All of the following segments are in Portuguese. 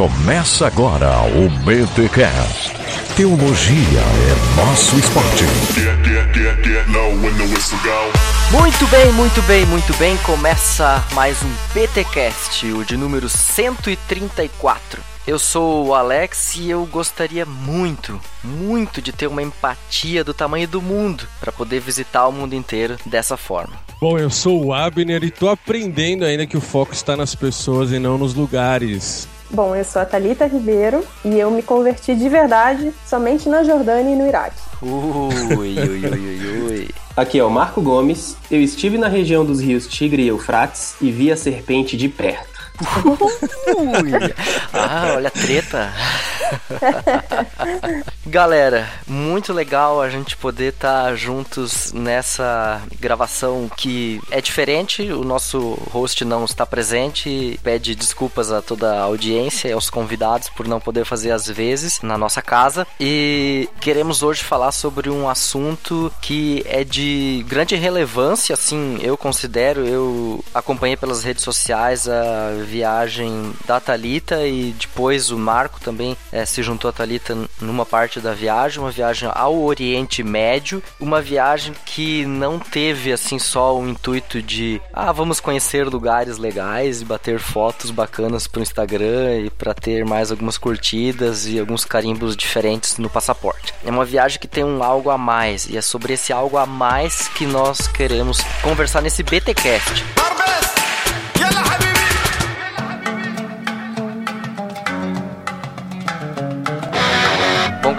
Começa agora o BTCast. Teologia é nosso esporte. Muito bem, muito bem, muito bem. Começa mais um BTcast, o de número 134. Eu sou o Alex e eu gostaria muito, muito de ter uma empatia do tamanho do mundo para poder visitar o mundo inteiro dessa forma. Bom, eu sou o Abner e tô aprendendo ainda que o foco está nas pessoas e não nos lugares. Bom, eu sou a Thalita Ribeiro e eu me converti de verdade somente na Jordânia e no Iraque. Ui, ui, ui, ui, ui. Aqui é o Marco Gomes. Eu estive na região dos rios Tigre e Eufrates e vi a serpente de perto. Ui. Ah, olha a treta. Galera, muito legal a gente poder estar tá juntos nessa gravação que é diferente. O nosso host não está presente, pede desculpas a toda a audiência e aos convidados por não poder fazer às vezes na nossa casa. E queremos hoje falar sobre um assunto que é de grande relevância, assim, eu considero. Eu acompanhei pelas redes sociais a viagem da Talita e depois o Marco também é, se juntou a Talita numa parte da viagem, uma viagem ao Oriente Médio, uma viagem que não teve assim só o intuito de ah, vamos conhecer lugares legais e bater fotos bacanas pro Instagram e para ter mais algumas curtidas e alguns carimbos diferentes no passaporte. É uma viagem que tem um algo a mais e é sobre esse algo a mais que nós queremos conversar nesse BTcast.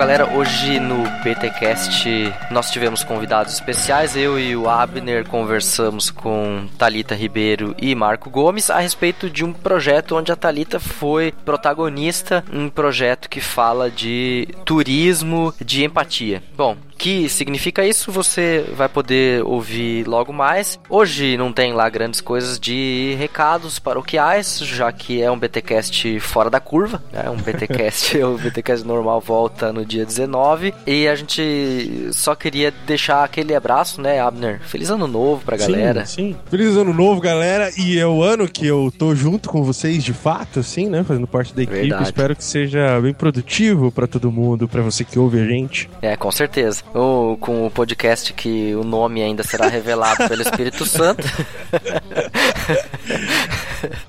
Galera, hoje no BTcast nós tivemos convidados especiais. Eu e o Abner conversamos com Talita Ribeiro e Marco Gomes a respeito de um projeto onde a Talita foi protagonista, um projeto que fala de turismo de empatia. Bom, que significa isso, você vai poder ouvir logo mais. Hoje não tem lá grandes coisas de recados paroquiais, já que é um BTcast fora da curva, né? Um BTcast, o BTcast normal volta no dia 19 e a gente só queria deixar aquele abraço, né, Abner? Feliz ano novo pra galera. Sim, sim. Feliz ano novo, galera, e é o ano que eu tô junto com vocês de fato, assim, né, fazendo parte da equipe. Verdade. Espero que seja bem produtivo para todo mundo, para você que ouve a gente. É, com certeza. O, com o podcast que o nome ainda será revelado pelo Espírito Santo.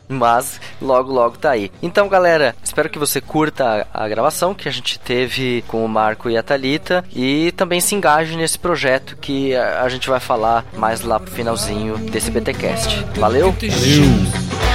Mas logo, logo tá aí. Então, galera, espero que você curta a, gravação que a gente teve com o Marco e a Thalita e também se engaje nesse projeto que a, a gente vai falar mais lá pro finalzinho desse BTcast. Valeu? E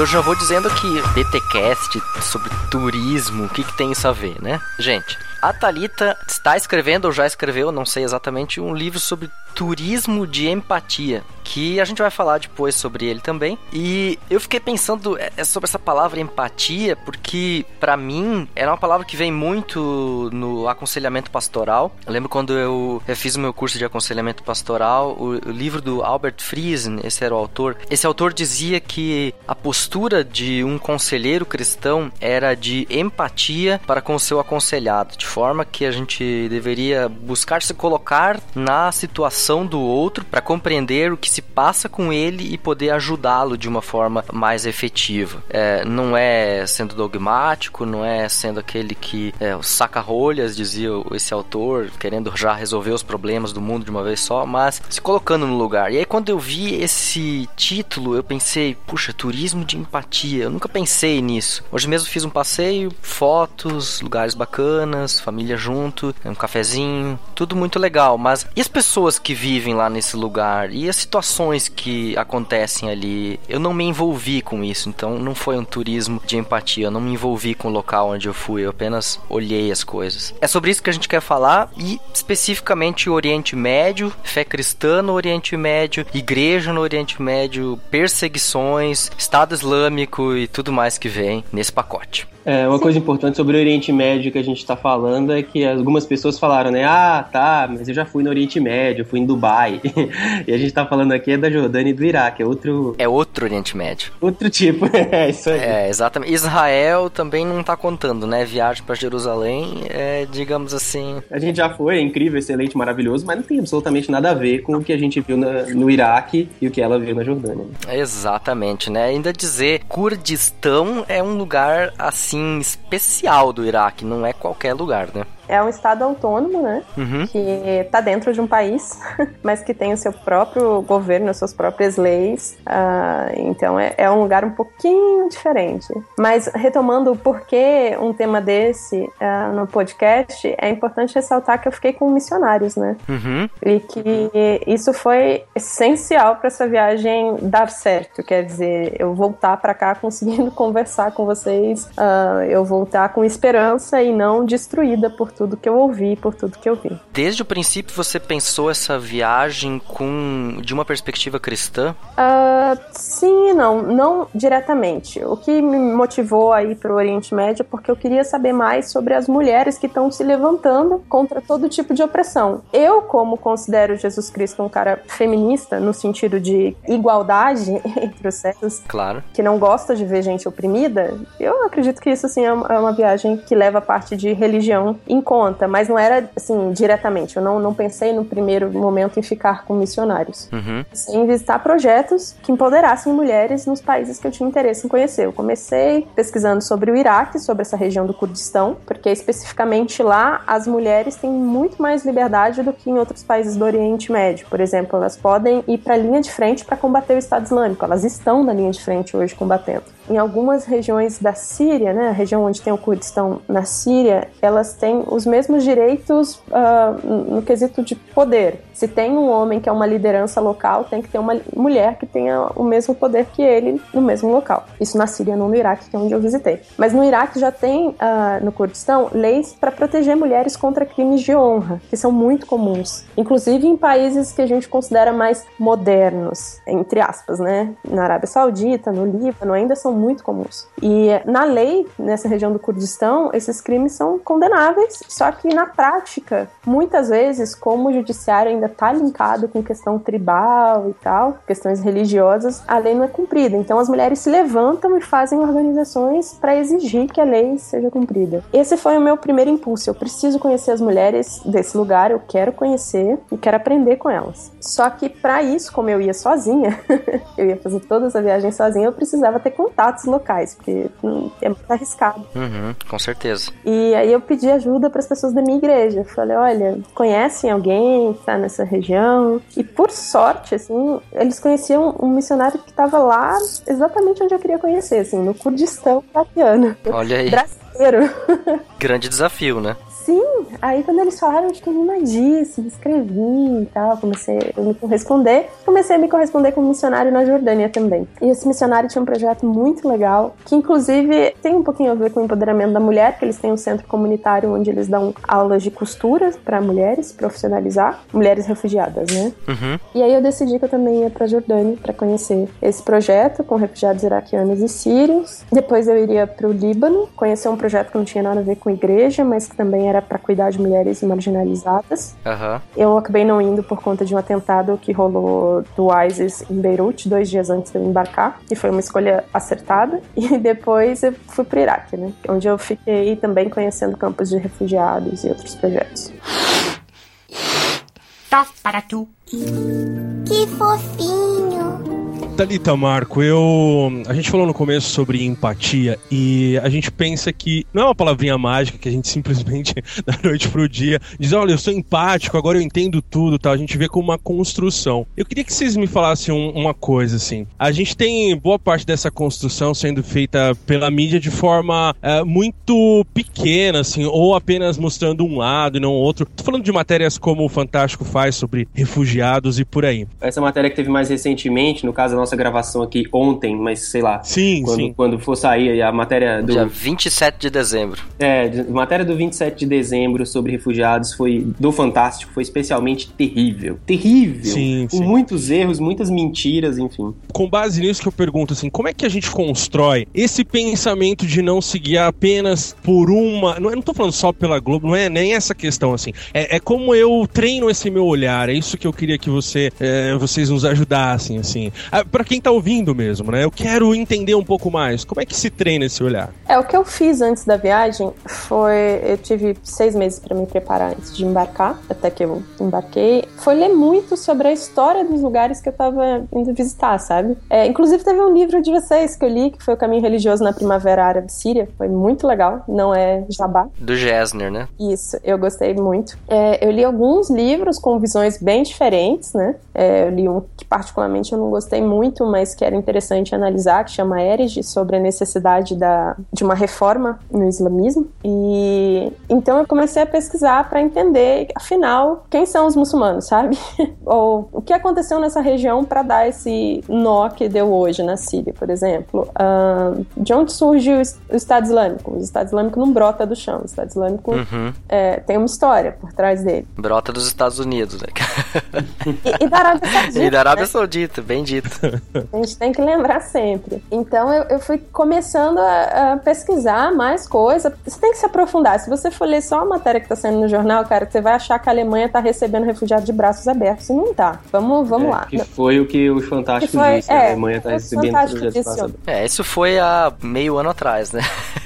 eu já vou dizendo que BTcast sobre turismo, o que, que tem isso a ver, né? Gente, a Thalita está escrevendo, ou já escreveu, não sei exatamente, um livro sobre turismo de empatia, que a gente vai falar depois sobre ele também. E eu fiquei pensando é, sobre essa palavra empatia, porque para mim era uma palavra que vem muito no aconselhamento pastoral. Eu lembro quando eu, fiz o meu curso de aconselhamento pastoral, o, o livro do Albert Friesen, esse era o autor. Esse autor dizia que a postura de um conselheiro cristão era de empatia para com o seu aconselhado, de forma que a gente deveria buscar se colocar na situação do outro para compreender o que se passa com ele e poder ajudá-lo de uma forma mais efetiva. É, não é sendo dogmático, não é sendo aquele que é, saca rolhas, dizia esse autor, querendo já resolver os problemas do mundo de uma vez só, mas se colocando no lugar. E aí quando eu vi esse título, eu pensei, puxa, turismo de empatia. Eu nunca pensei nisso. Hoje mesmo fiz um passeio, fotos, lugares bacanas, família junto, um cafezinho, tudo muito legal. Mas e as pessoas que vivem lá nesse lugar? E as situações que acontecem ali? Eu não me envolvi com isso, então não foi um turismo de empatia. Eu não me envolvi com o local onde eu fui, eu apenas olhei as coisas. É sobre isso que a gente quer falar e especificamente o Oriente Médio, fé cristã no Oriente Médio, igreja no Oriente Médio, perseguições, Estado Islâmico e tudo mais que vem nesse pacote. É, uma Sim. coisa importante sobre o Oriente Médio que a gente está falando é que algumas pessoas falaram, né? Ah, tá, mas eu já fui no Oriente Médio, fui em Dubai. e a gente está falando aqui é da Jordânia e do Iraque, é outro... É outro Oriente Médio. Outro tipo, é isso aí. É, exatamente. Israel também não está contando, né? Viagem para Jerusalém, é, digamos assim... A gente já foi, é incrível, excelente, maravilhoso, mas não tem absolutamente nada a ver com o que a gente viu na, no Iraque e o que ela viu na Jordânia. Exatamente, né? Ainda dizer Kurdistão é um lugar assim especial do Iraque, não é qualquer lugar, né? É um estado autônomo, né? Uhum. Que está dentro de um país, mas que tem o seu próprio governo, as suas próprias leis. Uh, então é, é, um lugar um pouquinho diferente. Mas retomando o porquê um tema desse uh, no podcast, é importante ressaltar que eu fiquei com missionários, né? Uhum. E que isso foi essencial para essa viagem dar certo. Quer dizer, eu voltar para cá conseguindo conversar com vocês, uh, eu voltar com esperança e não destruída por tudo que eu ouvi, por tudo que eu vi. Desde o princípio você pensou essa viagem com de uma perspectiva cristã? Uh, sim e não, não diretamente. O que me motivou a ir para o Oriente Médio é porque eu queria saber mais sobre as mulheres que estão se levantando contra todo tipo de opressão. Eu, como considero Jesus Cristo um cara feminista no sentido de igualdade entre os sexos, claro. que não gosta de ver gente oprimida, eu acredito que isso assim é uma é viagem que leva a parte de religião em conta, mas não era assim diretamente. Eu não, não pensei no primeiro momento em ficar com missionários. Uhum. Em visitar projetos que empoderassem mulheres nos países que eu tinha interesse em conhecer. Eu comecei pesquisando sobre o Iraque, sobre essa região do Kurdistão, porque especificamente lá as mulheres têm muito mais liberdade do que em outros países do Oriente Médio. Por exemplo, elas podem ir para a linha de frente para combater o Estado Islâmico. Elas estão na linha de frente hoje combatendo. Em algumas regiões da Síria, né, a região onde tem o Kurdistão na Síria, elas têm os mesmos direitos uh, no quesito de poder. Se tem um homem que é uma liderança local, tem que ter uma mulher que tenha o mesmo poder que ele no mesmo local. Isso na Síria, não no Iraque, que é onde eu visitei. Mas no Iraque já tem, uh, no Kurdistão, leis para proteger mulheres contra crimes de honra, que são muito comuns. Inclusive em países que a gente considera mais modernos, entre aspas, né? Na Arábia Saudita, no Líbano, ainda são muito comuns. E na lei, nessa região do Kurdistão, esses crimes são condenáveis só que na prática, muitas vezes, como o judiciário ainda está linkado com questão tribal e tal, questões religiosas, a lei não é cumprida. Então as mulheres se levantam e fazem organizações para exigir que a lei seja cumprida. Esse foi o meu primeiro impulso. Eu preciso conhecer as mulheres desse lugar, eu quero conhecer e quero aprender com elas. Só que para isso, como eu ia sozinha, eu ia fazer toda essa viagem sozinha, eu precisava ter contatos locais, porque hum, é muito arriscado. Uhum, com certeza. E aí eu pedi ajuda para as pessoas da minha igreja. Falei, olha, conhecem alguém que está nessa região? E por sorte, assim, eles conheciam um missionário que estava lá exatamente onde eu queria conhecer, assim, no Kurdistão iraquiano. Olha aí. Brasileiro. Grande desafio, né? Sim, aí quando eles falaram, eu fiquei animadíssima, escrevi e tal, comecei a me corresponder. Comecei a me corresponder com um missionário na Jordânia também. E esse missionário tinha um projeto muito legal, que inclusive tem um pouquinho a ver com o empoderamento da mulher, que eles têm um centro comunitário onde eles dão aulas de costura para mulheres, profissionalizar, mulheres refugiadas, né? Uhum. E aí eu decidi que eu também ia pra Jordânia para conhecer esse projeto com refugiados iraquianos e sírios. Depois eu iria pro Líbano, conhecer um projeto que não tinha nada a ver com igreja, mas que também era para cuidar de mulheres marginalizadas. Uhum. Eu acabei não indo por conta de um atentado que rolou do ISIS em Beirute, dois dias antes de eu embarcar, e foi uma escolha acertada. E depois eu fui para o Iraque, né? Onde eu fiquei também conhecendo campos de refugiados e outros projetos. Top para tu. Que fofinho. Thalita Marco, eu. A gente falou no começo sobre empatia e a gente pensa que não é uma palavrinha mágica que a gente simplesmente, da noite pro dia, diz: olha, eu sou empático, agora eu entendo tudo, tá? A gente vê como uma construção. Eu queria que vocês me falassem um, uma coisa, assim. A gente tem boa parte dessa construção sendo feita pela mídia de forma é, muito pequena, assim, ou apenas mostrando um lado e não outro. Tô falando de matérias como o Fantástico faz sobre refugiados e por aí. Essa matéria que teve mais recentemente, no caso da nossa nossa gravação aqui ontem, mas sei lá. Sim, quando, sim. quando for sair a matéria do. Dia 27 de dezembro. É, a matéria do 27 de dezembro sobre refugiados foi do Fantástico, foi especialmente terrível. Terrível! Sim, com sim. muitos erros, muitas mentiras, enfim. Com base nisso que eu pergunto assim, como é que a gente constrói esse pensamento de não se guiar apenas por uma. Não, eu não tô falando só pela Globo, não é nem essa questão assim. É, é como eu treino esse meu olhar. É isso que eu queria que você, é, vocês nos ajudassem, assim. Ah, Pra quem tá ouvindo mesmo, né? Eu quero entender um pouco mais. Como é que se treina esse olhar? É, o que eu fiz antes da viagem foi. Eu tive seis meses para me preparar antes de embarcar, até que eu embarquei. Foi ler muito sobre a história dos lugares que eu tava indo visitar, sabe? É, inclusive, teve um livro de vocês que eu li, que foi O Caminho Religioso na Primavera Árabe Síria. Foi muito legal, não é jabá. Do Gessner, né? Isso, eu gostei muito. É, eu li alguns livros com visões bem diferentes, né? É, eu li um que particularmente eu não gostei muito, mas que era interessante analisar, que chama Erige, sobre a necessidade da, de uma reforma no islamismo. E então eu comecei a pesquisar para entender, afinal, quem são os muçulmanos, sabe? Ou o que aconteceu nessa região para dar esse nó que deu hoje na Síria, por exemplo. Ah, de onde surge o Estado Islâmico? O Estado Islâmico não brota do chão. O Estado Islâmico Uhum. é, tem uma história por trás dele. Brota dos Estados Unidos, né? E, e da Arábia Saudita. e da Arábia né? Saudita, bem dito. A gente tem que lembrar sempre. Então eu, eu fui começando a, a pesquisar mais coisa. Você tem que se aprofundar. Se você for ler só a matéria que tá saindo no jornal, cara, você vai achar que a Alemanha tá recebendo refugiados de braços abertos. E não tá. Vamos, vamos É, lá. Que foi o que o Fantástico Que foi- disse. né? é, a Alemanha tá o recebendo Fantástico projetos disse passados. É, isso foi há meio ano atrás, né?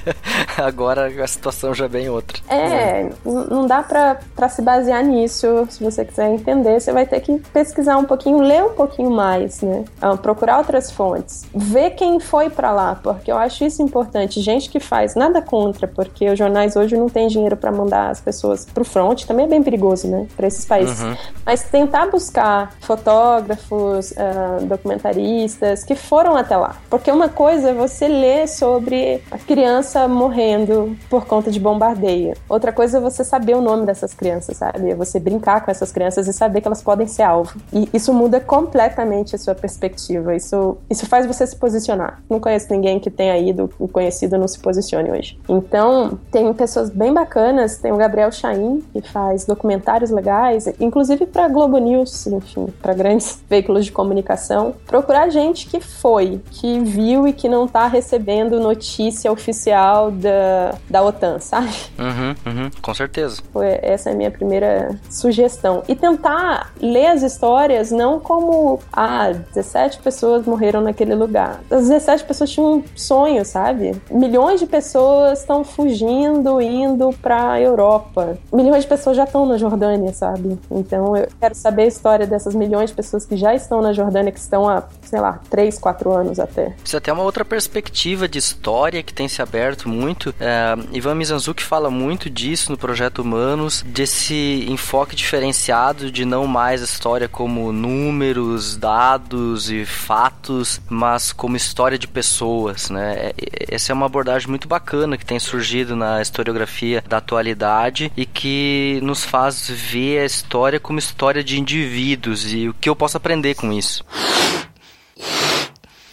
Agora a situação já é bem outra. É, n- não dá pra se basear nisso. Se você quiser entender, você vai ter que pesquisar um pouquinho, ler um pouquinho mais, né? Procurar outras fontes. Ver quem foi pra lá, porque eu acho isso importante. Gente que faz nada contra, porque os jornais hoje não têm dinheiro pra mandar as pessoas pro front, também é bem perigoso, né? Pra esses países. Uhum. Mas tentar buscar fotógrafos, ah, documentaristas que foram até lá. Porque uma coisa é você ler sobre a criança morrendo por conta de bombardeio. Outra coisa é você saber o nome dessas crianças, sabe? É você brincar com essas crianças e saber que elas podem ser alvo. E isso muda completamente a sua perspectiva. Isso, isso faz você se posicionar. Não conheço ninguém que tenha ido, o conhecido não se posicione hoje. Então, tem pessoas bem bacanas. Tem o Gabriel Chaim, que faz documentários legais, inclusive para Globo News, enfim, para grandes veículos de comunicação. Procurar gente que foi, que viu e que não tá recebendo notícia oficial da, da OTAN, sabe? Uhum, uhum, com certeza. Essa é a minha primeira sugestão. E tentar ler as histórias não como, ah, 17 pessoas morreram naquele lugar. As 17 pessoas tinham um sonho, sabe? Milhões de pessoas estão fugindo, indo pra Europa. Milhões de pessoas já estão na Jordânia, sabe? Então eu quero saber a história dessas milhões de pessoas que já estão na Jordânia, que estão há, sei lá, 3, 4 anos até. Isso é até uma outra perspectiva de história que tem se aberto muito. É, Ivan Mizanzuki fala muito disso no Projeto Humanos, desse enfoque diferenciado de não mais a história como números, dados e fatos, mas como história de pessoas, né? É- é- Essa é uma abordagem muito bacana que tem surgido na historiografia da atualidade e que nos faz ver a história como história de indivíduos e o que eu posso aprender com isso.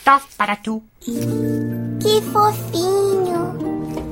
Tof para tu. Que fofinho.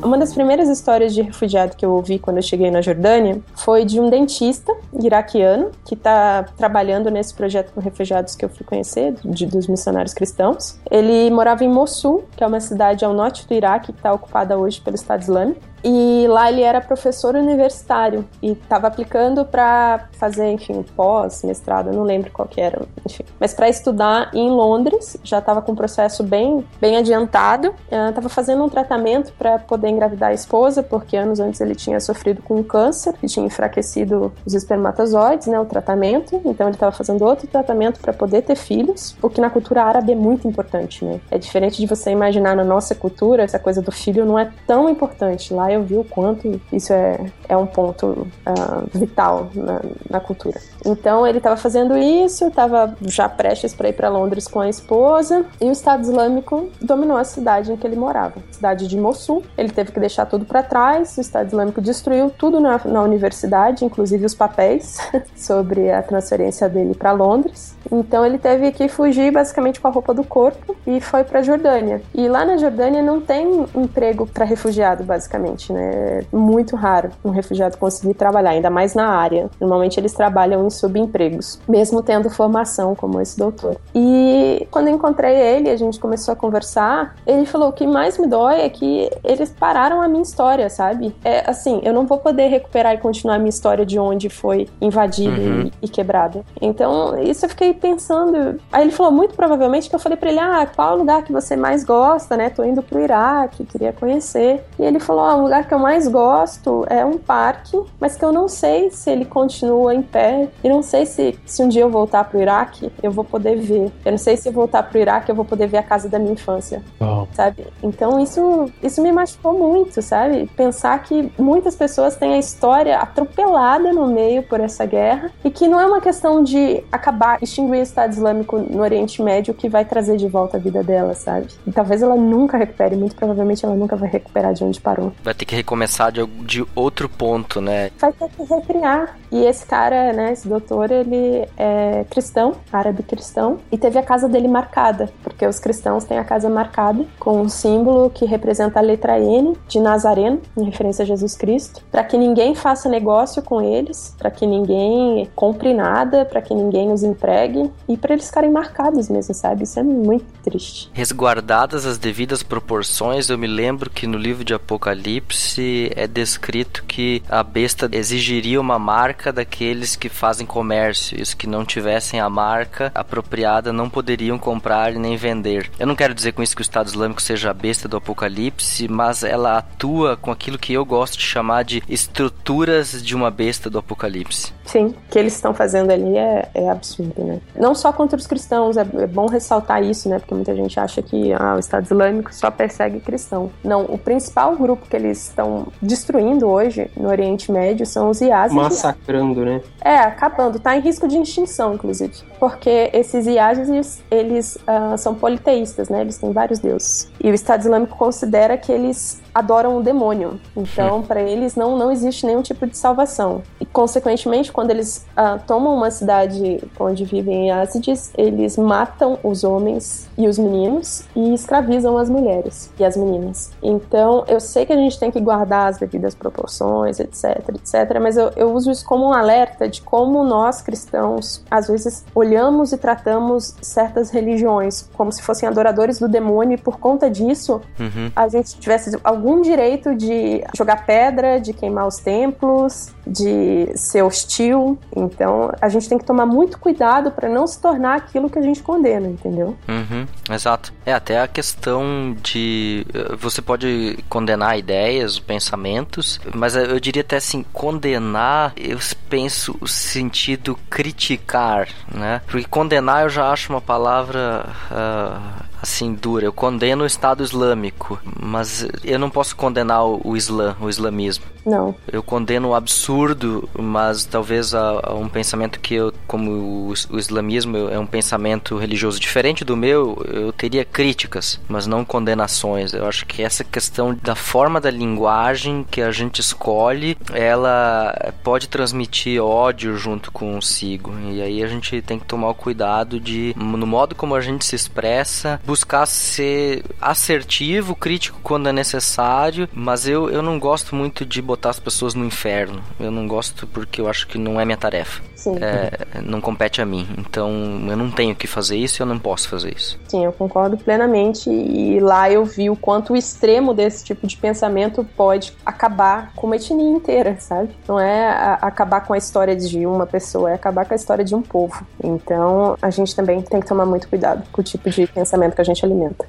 Uma das primeiras histórias de refugiado que eu ouvi quando eu cheguei na Jordânia foi de um dentista iraquiano que está trabalhando nesse projeto com refugiados que eu fui conhecer, de, dos missionários cristãos. Ele morava em Mossul, que é uma cidade ao norte do Iraque que está ocupada hoje pelo Estado Islâmico. E lá ele era professor universitário e estava aplicando para fazer, enfim, pós, mestrado, não lembro qual que era, enfim. Mas para estudar em Londres, já estava com um processo bem, bem adiantado. Estava fazendo um tratamento para poder engravidar a esposa, porque anos antes ele tinha sofrido com um câncer e tinha enfraquecido os espermatozoides, né, o tratamento. Então ele estava fazendo outro tratamento para poder ter filhos, o que na cultura árabe é muito importante, né? É diferente de você imaginar na nossa cultura, essa coisa do filho não é tão importante. Lá eu vi o quanto isso é, é um ponto uh, vital na, na, cultura. Então ele estava fazendo isso, estava já prestes para ir para Londres com a esposa, e o Estado Islâmico dominou a cidade em que ele morava, cidade de Mossul. Ele teve que deixar tudo para trás, o Estado Islâmico destruiu tudo na, na universidade, inclusive os papéis sobre a transferência dele para Londres. Então ele teve que fugir basicamente com a roupa do corpo e foi para Jordânia. E lá na Jordânia não tem emprego para refugiado, basicamente, né? É muito raro um refugiado conseguir trabalhar, ainda mais na área. Normalmente eles trabalham em subempregos, mesmo tendo formação como esse doutor. E quando encontrei ele, a gente começou a conversar, ele falou: "O que mais me dói é que eles pararam a minha história, sabe? É assim, eu não vou poder recuperar e continuar a minha história de onde foi invadido uhum. e, e quebrado. Então, isso eu fiquei pensando. Aí ele falou muito provavelmente que eu falei para ele: "Ah, qual é o lugar que você mais gosta, né? Tô indo pro Iraque, queria conhecer". E ele falou: "Ah, o lugar que eu mais gosto é um parque, mas que eu não sei se ele continua em pé e não sei se se um dia eu voltar pro Iraque, eu vou poder ver. Eu não sei se eu voltar pro Iraque, eu vou poder ver a casa da minha infância". Oh. Sabe? Então, isso isso me machucou muito, sabe? Pensar que muitas pessoas têm a história atropelada no meio por essa guerra e que não é uma questão de acabar extinguindo o Estado Islâmico no Oriente Médio que vai trazer de volta a vida dela, sabe? E talvez ela nunca recupere, muito provavelmente ela nunca vai recuperar de onde parou. Vai ter que recomeçar de, de outro ponto, né? Vai ter que recriar. E esse cara, né, esse doutor, ele é cristão, árabe cristão, e teve a casa dele marcada, porque os cristãos têm a casa marcada com um símbolo que representa a letra N de Nazareno, em referência a Jesus Cristo, para que ninguém faça negócio com eles, para que ninguém compre nada, para que ninguém os empregue e para eles ficarem marcados mesmo, sabe? Isso é muito triste. Resguardadas as devidas proporções, eu me lembro que no livro de Apocalipse é descrito que a besta exigiria uma marca daqueles que fazem comércio. Isso que não tivessem a marca apropriada não poderiam comprar nem vender. Eu não quero dizer com isso que o Estado Islâmico seja a besta do Apocalipse, mas ela atua com aquilo que eu gosto de chamar de estruturas de uma besta do Apocalipse. Sim, o que eles estão fazendo ali é, é absurdo, né? Não só contra os cristãos, é, é, bom ressaltar isso, né? Porque muita gente acha que ah, o Estado Islâmico só persegue cristão. Não, o principal grupo que eles estão destruindo hoje no Oriente Médio são os Yazidis. Massacrando, né? É, acabando. Tá em risco de extinção, inclusive. Porque esses Yazidis, eles uh, são politeístas, né? Eles têm vários deuses. E o Estado Islâmico considera que eles adoram o demônio. Então, para eles não, não existe nenhum tipo de salvação. E, consequentemente, quando eles uh, tomam uma cidade onde vivem ácides, eles matam os homens e os meninos e escravizam as mulheres e as meninas. Então, eu sei que a gente tem que guardar as devidas proporções, etc, etc, mas eu, eu uso isso como um alerta de como nós cristãos, às vezes, olhamos e tratamos certas religiões como se fossem adoradores do demônio e por conta disso, uhum. a gente tivesse algum direito de jogar pedra, de queimar os templos, de ser hostil. Então, a gente tem que tomar muito cuidado para não se tornar aquilo que a gente condena, entendeu? Uhum, exato. É até a questão de eh, você pode condenar ideias, pensamentos, mas eu diria até assim, condenar, eu penso o sentido criticar, né? Porque condenar eu já acho uma palavra uh, assim dura. Eu condeno o Estado Islâmico, mas eu não posso condenar o, Islã, o islamismo. Não. Eu condeno o absurdo, mas talvez a, a um pensamento que eu, como o, o islamismo é um pensamento religioso diferente do meu, eu teria críticas, mas não condenações. Eu acho que essa questão da forma da linguagem que a gente escolhe, ela pode transmitir ódio junto consigo. E aí a gente tem que tomar o cuidado de, no modo como a gente se expressa, buscar ser assertivo, crítico quando é necessário, mas eu, eu não gosto muito de botar as pessoas no inferno. Eu não gosto porque eu acho que não é minha tarefa. É, não compete a mim. Então eu não tenho que fazer isso e eu não posso fazer isso. Sim, eu concordo plenamente. E lá eu vi o quanto o extremo desse tipo de pensamento pode acabar com uma etnia inteira, sabe? Não é acabar com a história de uma pessoa, é acabar com a história de um povo. Então a gente também tem que tomar muito cuidado com o tipo de pensamento que a gente alimenta.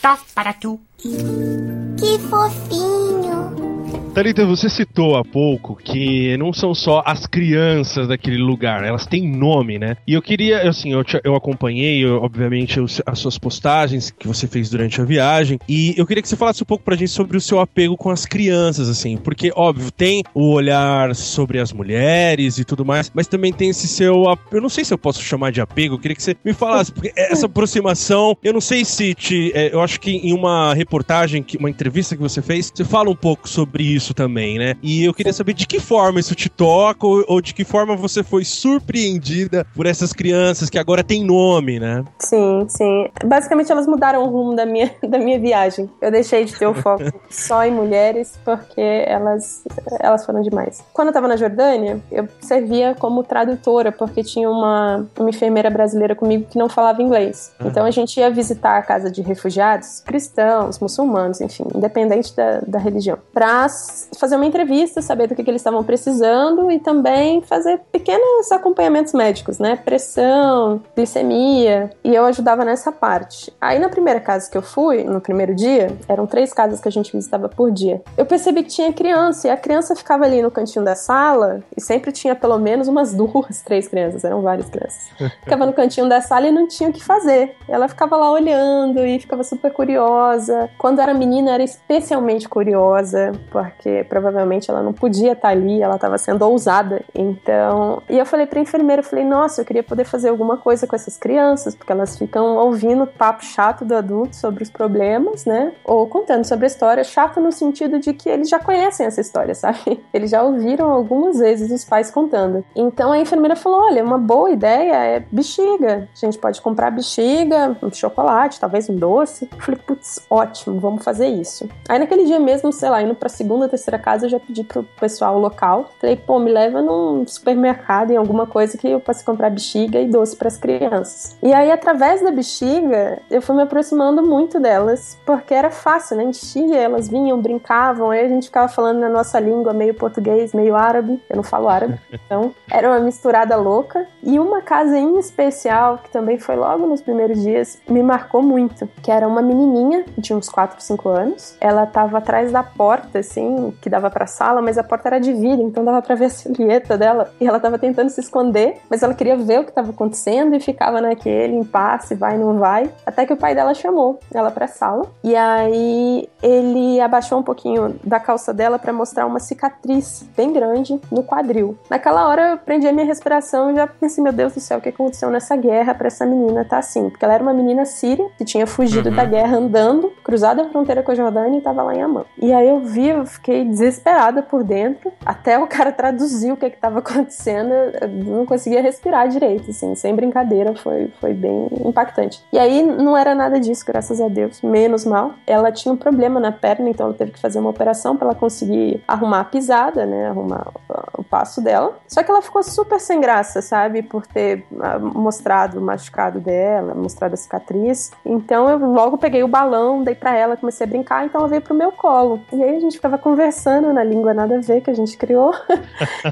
Top para tu. Que fofinho. Thalita, você citou há pouco que não são só as crianças daquele lugar, elas têm nome, né? E eu queria, assim, eu, te, eu acompanhei, eu, obviamente, os, as suas postagens que você fez durante a viagem, e eu queria que você falasse um pouco pra gente sobre o seu apego com as crianças, assim, porque, óbvio, tem o olhar sobre as mulheres e tudo mais, mas também tem esse seu, eu não sei se eu posso chamar de apego, eu queria que você me falasse, porque essa aproximação, eu não sei se te, é, eu acho que em uma reportagem, uma entrevista que você fez, você fala um pouco sobre isso também, né? E eu queria saber de que forma isso te toca ou, ou de que forma você foi surpreendida por essas crianças que agora têm nome, né? Sim, sim. Basicamente elas mudaram o rumo da minha, da minha viagem. Eu deixei de ter o foco só em mulheres porque elas, elas foram demais. Quando eu tava na Jordânia, eu servia como tradutora porque tinha uma, uma enfermeira brasileira comigo que não falava inglês. Uhum. Então a gente ia visitar a casa de refugiados, cristãos, muçulmanos, enfim, independente da, da religião, pra fazer uma entrevista, saber do que, que eles estavam precisando e também fazer pequenos acompanhamentos médicos, né? Pressão, glicemia. E eu ajudava nessa parte. Aí na primeira casa que eu fui, no primeiro dia, eram três casas que a gente visitava por dia. Eu percebi que tinha criança e a criança ficava ali no cantinho da sala e sempre tinha pelo menos umas duas, três crianças, eram várias crianças. Ficava no cantinho da sala e não tinha o que fazer. Ela ficava lá olhando e ficava super curiosa. Quando era menina, era especialmente curiosa, porque porque provavelmente ela não podia estar ali, ela estava sendo ousada. Então, e eu falei para a enfermeira, eu falei: "Nossa, eu queria poder fazer alguma coisa com essas crianças, porque elas ficam ouvindo papo chato do adulto sobre os problemas, né? Ou contando sobre a história, chato no sentido de que eles já conhecem essa história, sabe? Eles já ouviram algumas vezes os pais contando. Então a enfermeira falou: "Olha, uma boa ideia é bexiga. A gente pode comprar bexiga, um chocolate, talvez um doce". Eu falei: "Putz, ótimo, vamos fazer isso". Aí naquele dia mesmo, sei lá, indo para segunda, terceira casa, eu já pedi pro pessoal local. Falei, pô, me leva num supermercado, em alguma coisa que eu possa comprar bexiga e doce para as crianças. E aí, através da bexiga, eu fui me aproximando muito delas, porque era fácil, né? Enchia, elas vinham, brincavam, aí a gente ficava falando na nossa língua, meio português, meio árabe. Eu não falo árabe, então era uma misturada louca. E uma casa em especial, que também foi logo nos primeiros dias, me marcou muito, que era uma menininha de uns 4, 5 anos. Ela tava atrás da porta, assim, que dava pra sala, mas a porta era de vidro, então dava pra ver a silhueta dela. E ela tava tentando se esconder, mas ela queria ver o que tava acontecendo e ficava naquele impasse, vai, não vai. Até que o pai dela chamou ela pra sala. E aí ele abaixou um pouquinho da calça dela para mostrar uma cicatriz bem grande no quadril. Naquela hora eu prendi a minha respiração e já pensei, meu Deus do céu, o que aconteceu nessa guerra pra essa menina tá assim? Porque ela era uma menina síria que tinha fugido uhum. da guerra andando, cruzado a fronteira com a Jordânia e tava lá em Amã. E aí eu vi, eu fiquei fiquei desesperada por dentro, até o cara traduzir o que estava acontecendo, eu não conseguia respirar direito, assim, sem brincadeira, foi, foi bem impactante. E aí não era nada disso, graças a Deus, menos mal. Ela tinha um problema na perna, então ela teve que fazer uma operação para ela conseguir arrumar a pisada, né, arrumar o passo dela. Só que ela ficou super sem graça, sabe, por ter ah, mostrado o machucado dela, mostrado a cicatriz. Então eu logo peguei o balão, dei para ela, comecei a brincar, então ela veio pro meu colo. E aí a gente ficava conversando conversando na língua nada a ver que a gente criou.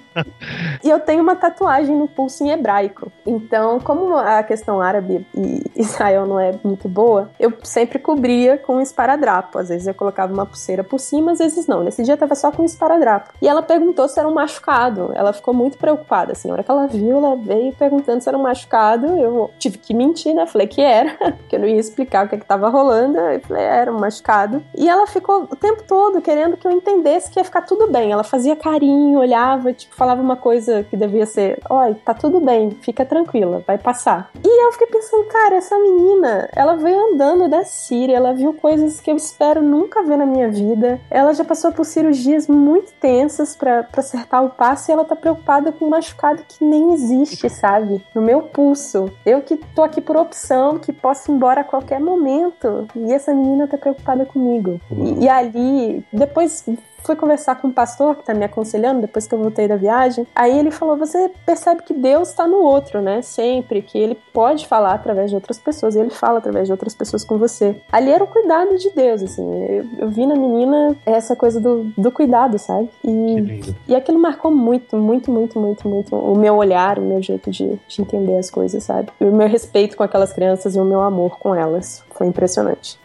e eu tenho uma tatuagem no pulso em hebraico. Então, como a questão árabe e Israel não é muito boa, eu sempre cobria com um esparadrapo. Às vezes eu colocava uma pulseira por cima, às vezes não. Nesse dia eu tava só com um esparadrapo. E ela perguntou se era um machucado. Ela ficou muito preocupada, assim. Na hora que ela viu, ela veio perguntando se era um machucado. Eu tive que mentir, né? Falei que era, que eu não ia explicar o que, é que tava rolando. Eu falei, é, era um machucado. E ela ficou o tempo todo querendo que eu entendesse entendesse que ia ficar tudo bem. Ela fazia carinho, olhava, tipo, falava uma coisa que devia ser: Oi, tá tudo bem, fica tranquila, vai passar. E eu fiquei pensando, cara, essa menina, ela veio andando da Síria, ela viu coisas que eu espero nunca ver na minha vida. Ela já passou por cirurgias muito tensas para acertar o passo e ela tá preocupada com um machucado que nem existe, sabe? No meu pulso. Eu que tô aqui por opção, que posso ir embora a qualquer momento. E essa menina tá preocupada comigo. E, e ali, depois fui conversar com um pastor que tá me aconselhando depois que eu voltei da viagem. Aí ele falou: você percebe que Deus está no outro, né? Sempre, que ele pode falar através de outras pessoas, e ele fala através de outras pessoas com você. Ali era o cuidado de Deus, assim. Eu, eu vi na menina essa coisa do, do cuidado, sabe? E, e aquilo marcou muito, muito, muito, muito, muito o meu olhar, o meu jeito de, de entender as coisas, sabe? E o meu respeito com aquelas crianças e o meu amor com elas. Foi impressionante.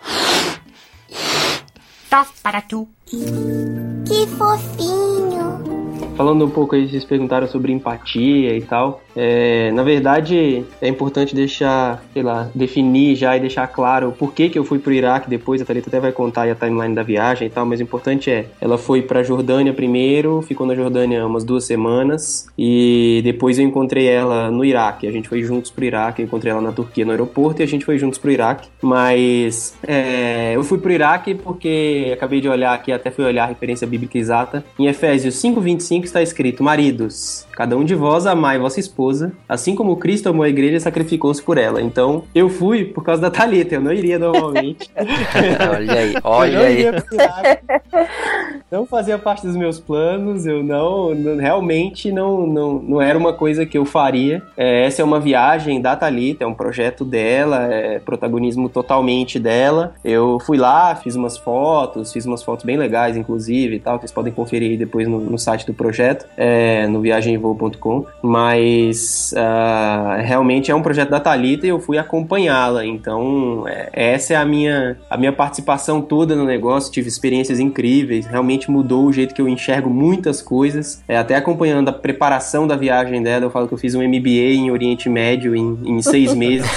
Tof para tu. Que fofinho. Falando um pouco aí, vocês perguntaram sobre empatia e tal. É, na verdade, é importante deixar, sei lá, definir já e deixar claro por que, que eu fui pro Iraque depois. A Thalita até vai contar a timeline da viagem e tal, mas o importante é: ela foi pra Jordânia primeiro, ficou na Jordânia umas duas semanas e depois eu encontrei ela no Iraque. A gente foi juntos pro Iraque, eu encontrei ela na Turquia no aeroporto e a gente foi juntos pro Iraque. Mas é, eu fui pro Iraque porque acabei de olhar aqui, até fui olhar a referência bíblica exata. Em Efésios 5,25 está escrito: Maridos, cada um de vós amai vossa esposa, assim como Cristo amou a igreja e sacrificou-se por ela. Então, eu fui por causa da Thalita, eu não iria normalmente. olha aí, Eu olha não aí. Não fazia parte dos meus planos, eu não, não- realmente não, não, não era uma coisa que eu faria. É, essa é uma viagem da Thalita, é um projeto dela, é protagonismo totalmente dela. Eu fui lá, fiz umas fotos, fiz umas fotos bem legais, inclusive, e tal, que vocês podem conferir aí depois no, no site do projeto, é, no viagemvoo.com. Mas ah, realmente é um projeto da Thalita e eu fui acompanhá-la. Então, é, essa é a minha, a minha participação toda no negócio. Tive experiências incríveis, realmente mudou o jeito que eu enxergo muitas coisas. É, até acompanhando a preparação da viagem dela, eu falo que eu fiz um MBA em Oriente Médio em, em seis meses.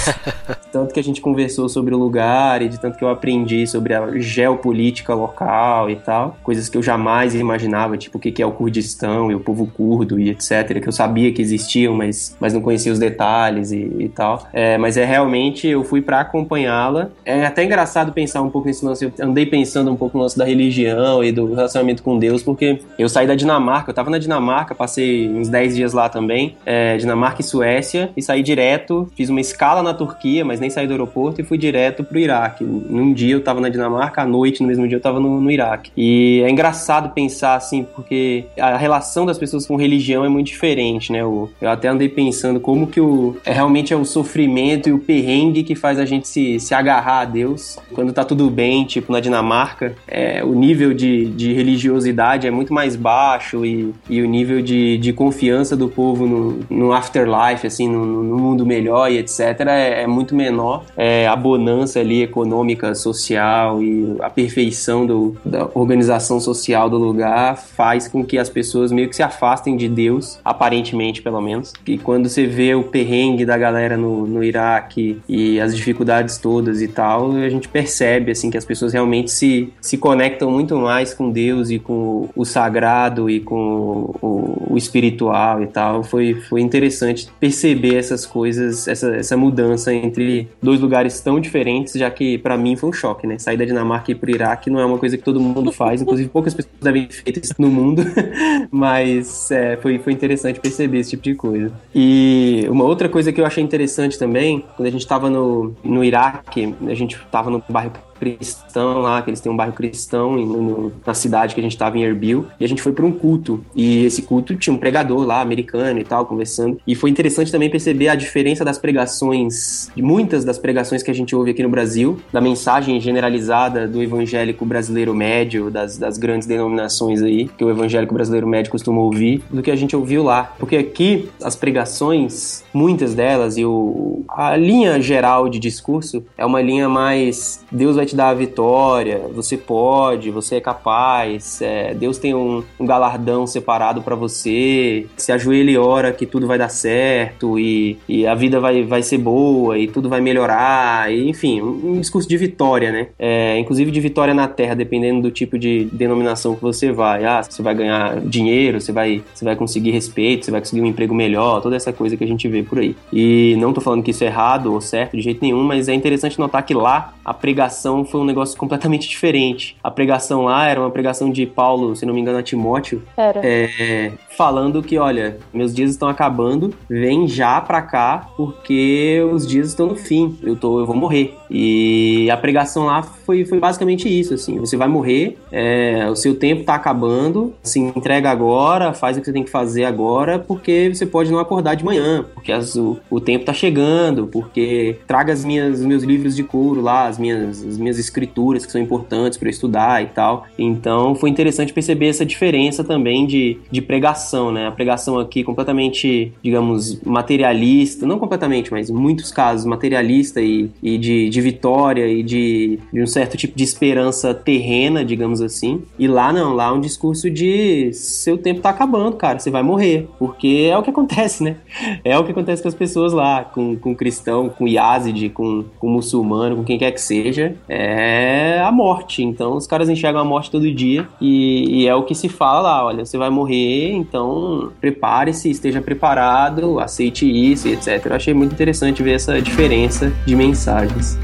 tanto que a gente conversou sobre o lugar e de tanto que eu aprendi sobre a geopolítica local e tal. Coisas que eu jamais imaginava, tipo o que é o Kurdistão e o povo curdo e etc. Que eu sabia que existiam, mas, mas não conhecia os detalhes e, e tal. É, mas é realmente, eu fui pra acompanhá-la. É até engraçado pensar um pouco nesse lance. Eu andei pensando um pouco no lance da religião e do relacionamento com Deus, porque eu saí da Dinamarca, eu tava na Dinamarca, passei uns 10 dias lá também, é, Dinamarca e Suécia, e saí direto, fiz uma escala na Turquia, mas nem saí do aeroporto e fui direto pro Iraque. Num dia eu tava na Dinamarca, à noite, no mesmo dia eu tava no, no Iraque. E é engraçado pensar assim, porque a relação das pessoas com religião é muito diferente, né? Eu, eu até andei pensando como que o, é, realmente é o sofrimento e o perrengue que faz a gente se, se agarrar a Deus quando tá tudo bem, tipo na Dinamarca. É, o nível de, de religiosidade é muito mais baixo e, e o nível de, de confiança do povo no, no afterlife, assim, no, no mundo melhor e etc., é, é muito menor. É, a bonança ali econômica, social e a perfeição do, da organização social do lugar faz com que as pessoas meio que se afastem de Deus, aparentemente pelo menos. E quando você vê o perrengue da galera no, no Iraque e as dificuldades todas e tal, a gente percebe assim que as pessoas realmente se, se conectam muito mais com Deus e com o sagrado e com o, o espiritual e tal. Foi, foi interessante perceber essas coisas, essa, essa mudança entre dois lugares tão diferentes, já que pra mim foi um choque, né? Sair da Dinamarca e ir pro Iraque não é uma coisa que todo mundo faz, inclusive poucas pessoas devem ter feito isso no mundo, mas é, foi, foi interessante perceber esse tipo de coisa. E uma outra coisa que eu achei interessante também, quando a gente tava no, no Iraque, a gente tava no bairro cristão lá, que eles têm um bairro cristão em- no- na cidade que a gente tava em Erbil, e a gente foi para um culto. E esse culto tinha um pregador lá, americano e tal, conversando. E foi interessante também perceber a diferença das pregações, de muitas das pregações que a gente ouve aqui no Brasil, da mensagem generalizada do evangélico brasileiro médio, das, das grandes denominações aí, que o evangélico brasileiro médio costuma ouvir, do que a gente ouviu lá. Porque aqui, as pregações, muitas delas, e o, a linha geral de discurso é uma linha mais Deus vai te dar a vitória, você pode, você é capaz, é, Deus tem um, um galardão separado pra você, se ajoelha e ora que tudo vai dar certo e, e a vida vai, vai ser boa e tudo vai melhorar, e, enfim, um, um discurso de vitória, né? É, inclusive de vitória na terra, dependendo do tipo de denominação que você vai. Ah, você vai ganhar dinheiro, você vai, você vai conseguir respeito, você vai conseguir um emprego melhor, toda essa coisa que a gente vê por aí. E não tô falando que isso é errado ou certo de jeito nenhum, mas é interessante notar que lá a pregação foi um negócio completamente diferente. A pregação lá era uma pregação de Paulo, se não me engano, a Timóteo, Era. é, falando que, olha, meus dias estão acabando, vem já pra cá, porque os dias estão no fim, eu, tô, eu vou morrer. E a pregação lá foi, foi basicamente isso, assim, você vai morrer, é, o seu tempo tá acabando, se entrega agora, faz o que você tem que fazer agora, porque você pode não acordar de manhã, porque as- o, o tempo tá chegando, porque traga as minhas, os meus livros de couro lá, as minhas, as minhas escrituras que são importantes para estudar e tal. Então foi interessante perceber essa diferença também de, de pregação, né? A pregação aqui completamente, digamos, materialista, não completamente, mas em muitos casos materialista e, e de, de vitória e de, de um certo tipo de esperança terrena, digamos assim. E lá não, lá é um discurso de seu tempo tá acabando, cara, você vai morrer. Porque é o que acontece, né? É o que acontece com as pessoas lá, com, com cristão, com Yazid, com, com muçulmano, com quem quer que seja. É a morte. Então os caras enxergam a morte todo dia e, e é o que se fala lá, olha, você vai morrer, então prepare-se, esteja preparado, aceite isso etc. Eu achei muito interessante ver essa diferença de mensagens.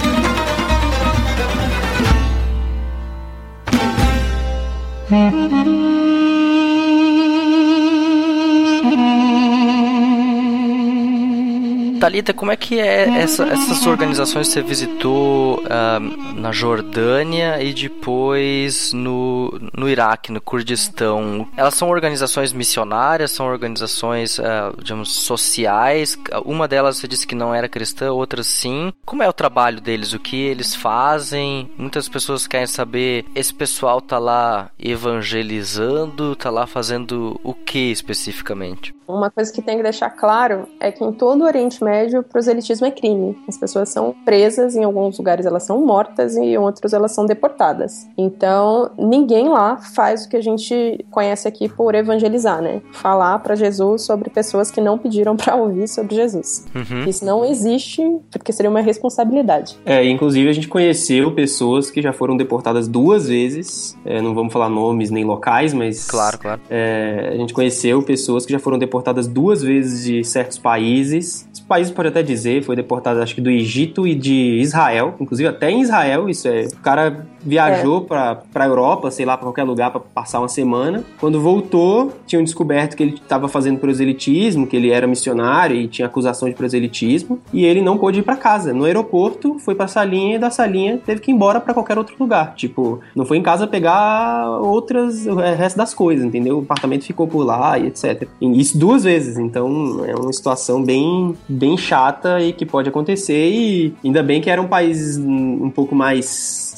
Talita, como é que é essa, essas organizações que você visitou uh, na Jordânia e depois no, no Iraque, no Kurdistão? Elas são organizações missionárias, são organizações, uh, digamos, sociais? Uma delas você disse que não era cristã, outras sim. Como é o trabalho deles? O que eles fazem? Muitas pessoas querem saber, esse pessoal tá lá evangelizando, tá lá fazendo o que especificamente? Uma coisa que tem que deixar claro é que em todo o Oriente Médio, o proselitismo é crime. As pessoas são presas, em alguns lugares elas são mortas e em outros elas são deportadas. Então, ninguém lá faz o que a gente conhece aqui por evangelizar, né? Falar para Jesus sobre pessoas que não pediram para ouvir sobre Jesus. Uhum. Isso não existe, porque seria uma responsabilidade. É, inclusive a gente conheceu pessoas que já foram deportadas duas vezes. É, não vamos falar nomes nem locais, mas. Claro, claro. É, a gente conheceu pessoas que já foram deportadas deportadas duas vezes de certos países. Países pode até dizer, foi deportada acho que do Egito e de Israel, inclusive até em Israel, isso é. O cara viajou é. pra, pra Europa, sei lá, pra qualquer lugar para passar uma semana. Quando voltou, tinham descoberto que ele estava fazendo proselitismo, que ele era missionário e tinha acusação de proselitismo, e ele não pôde ir para casa. No aeroporto, foi pra salinha e da salinha teve que ir embora para qualquer outro lugar. Tipo, não foi em casa pegar outras, o resto das coisas, entendeu? O apartamento ficou por lá e etc. E isso duas vezes, então é uma situação bem, bem chata e que pode acontecer. E ainda bem que eram países um pouco mais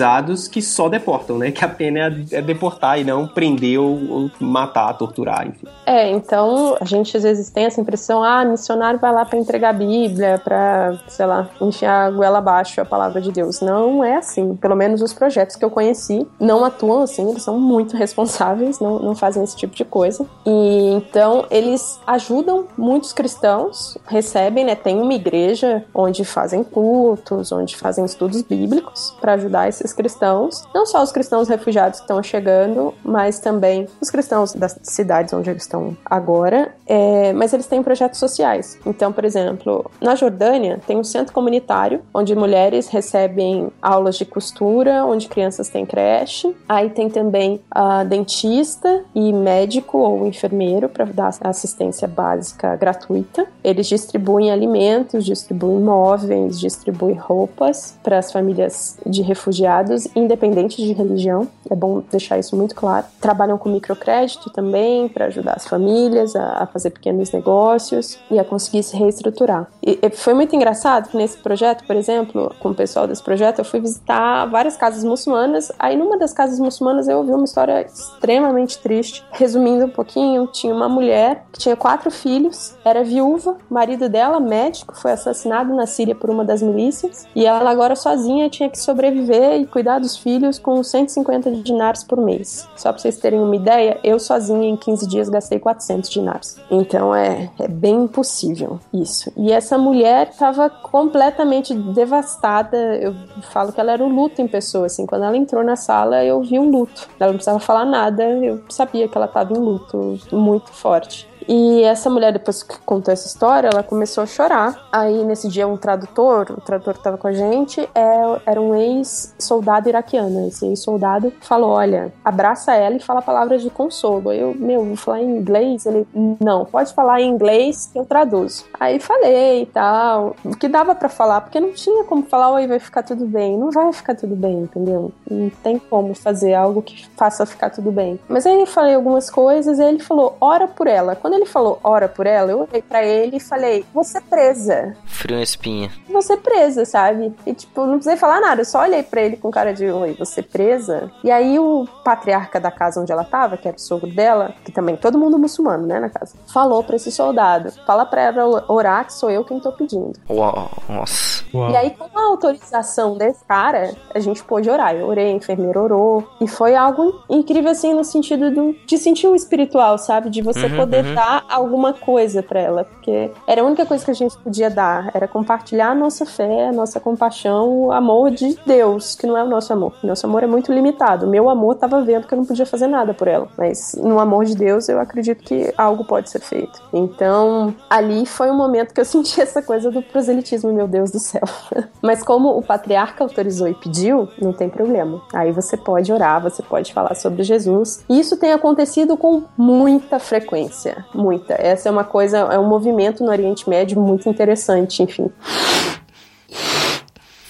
civilizados que só deportam, né? Que a pena é, é deportar e não prender ou, matar, torturar, enfim. É, então a gente às vezes tem essa impressão, ah, missionário vai lá para entregar a Bíblia, para, sei lá, enfiar a goela abaixo a palavra de Deus. Não é assim. Pelo menos os projetos que eu conheci não atuam assim, eles são muito responsáveis, não, não fazem esse tipo de coisa. E então eles ajudam muitos cristãos, recebem, né? Tem uma igreja onde fazem cultos, onde fazem estudos bíblicos para ajudar esses cristãos, não só os cristãos refugiados que estão chegando, mas também os cristãos das cidades onde eles estão agora, é, mas eles têm projetos sociais. Então, por exemplo, na Jordânia tem um centro comunitário onde mulheres recebem aulas de costura, onde crianças têm creche. Aí tem também a dentista e médico ou enfermeiro para dar assistência básica gratuita. Eles distribuem alimentos, distribuem móveis, distribuem roupas para as famílias de refugiados, independente de religião. É bom deixar isso muito claro. Trabalham com microcrédito também para ajudar as famílias a, a, fazer pequenos negócios e a conseguir se reestruturar. E, e foi muito engraçado que nesse projeto, por exemplo, com o pessoal desse projeto, eu fui visitar várias casas muçulmanas. Aí numa das casas muçulmanas eu ouvi uma história extremamente triste. Resumindo um pouquinho, tinha uma mulher que tinha quatro filhos, era viúva, marido dela, médico, foi assassinado na Síria por uma das milícias e ela agora sozinha tinha que sobreviver e cuidar dos filhos com 150 dinars por mês. Só para vocês terem uma ideia, eu sozinha em 15 dias gastei 400 dinars. Então é, é bem impossível isso. E essa mulher estava completamente devastada. Eu falo que ela era o luto em pessoa. Assim, quando ela entrou na sala, eu vi um luto. Ela não precisava falar nada, eu sabia que ela estava em luto muito forte. E essa mulher, depois que contou essa história, ela começou a chorar. Aí, nesse dia, um tradutor, o tradutor que tava com a gente, é, era um ex-soldado iraquiano. Esse ex-soldado falou: Olha, abraça ela e fala palavras de consolo. Eu, meu, vou falar em inglês? Ele, não, pode falar em inglês que eu traduzo. Aí falei e tal. O que dava para falar, porque não tinha como falar: Oi, vai ficar tudo bem. Não vai ficar tudo bem, entendeu? Não tem como fazer algo que faça ficar tudo bem. Mas aí eu falei algumas coisas e ele falou: Ora por ela. Quando ele falou, ora por ela, eu olhei pra ele e falei, você é presa. Frio na espinha. Você é presa, sabe? E tipo, não precisei falar nada, eu só olhei pra ele com cara de, oi, você é presa? E aí o patriarca da casa onde ela tava, que era o sogro dela, que também todo mundo muçulmano, né, na casa, falou pra esse soldado, fala pra ela orar que sou eu quem tô pedindo. Uau, nossa. Uau. E aí, com a autorização desse cara, a gente pôde orar. Eu orei, a enfermeira orou. E foi algo incrível, assim, no sentido do, de sentir o espiritual, sabe? De você Uhum, poder uhum. Dar alguma coisa pra ela. Porque era a única coisa que a gente podia dar. Era compartilhar a nossa fé, a nossa compaixão, o amor de Deus, que não é o nosso amor. Nosso amor é muito limitado. Meu amor tava vendo que eu não podia fazer nada por ela. Mas no amor de Deus, eu acredito que algo pode ser feito. Então, ali foi um momento que eu senti essa coisa do proselitismo, meu Deus do céu. Mas como o patriarca autorizou e pediu, não tem problema. Aí você pode orar, você pode falar sobre Jesus. E isso tem acontecido com muita frequência. Muita. Essa é uma coisa, é um movimento no Oriente Médio muito interessante, enfim.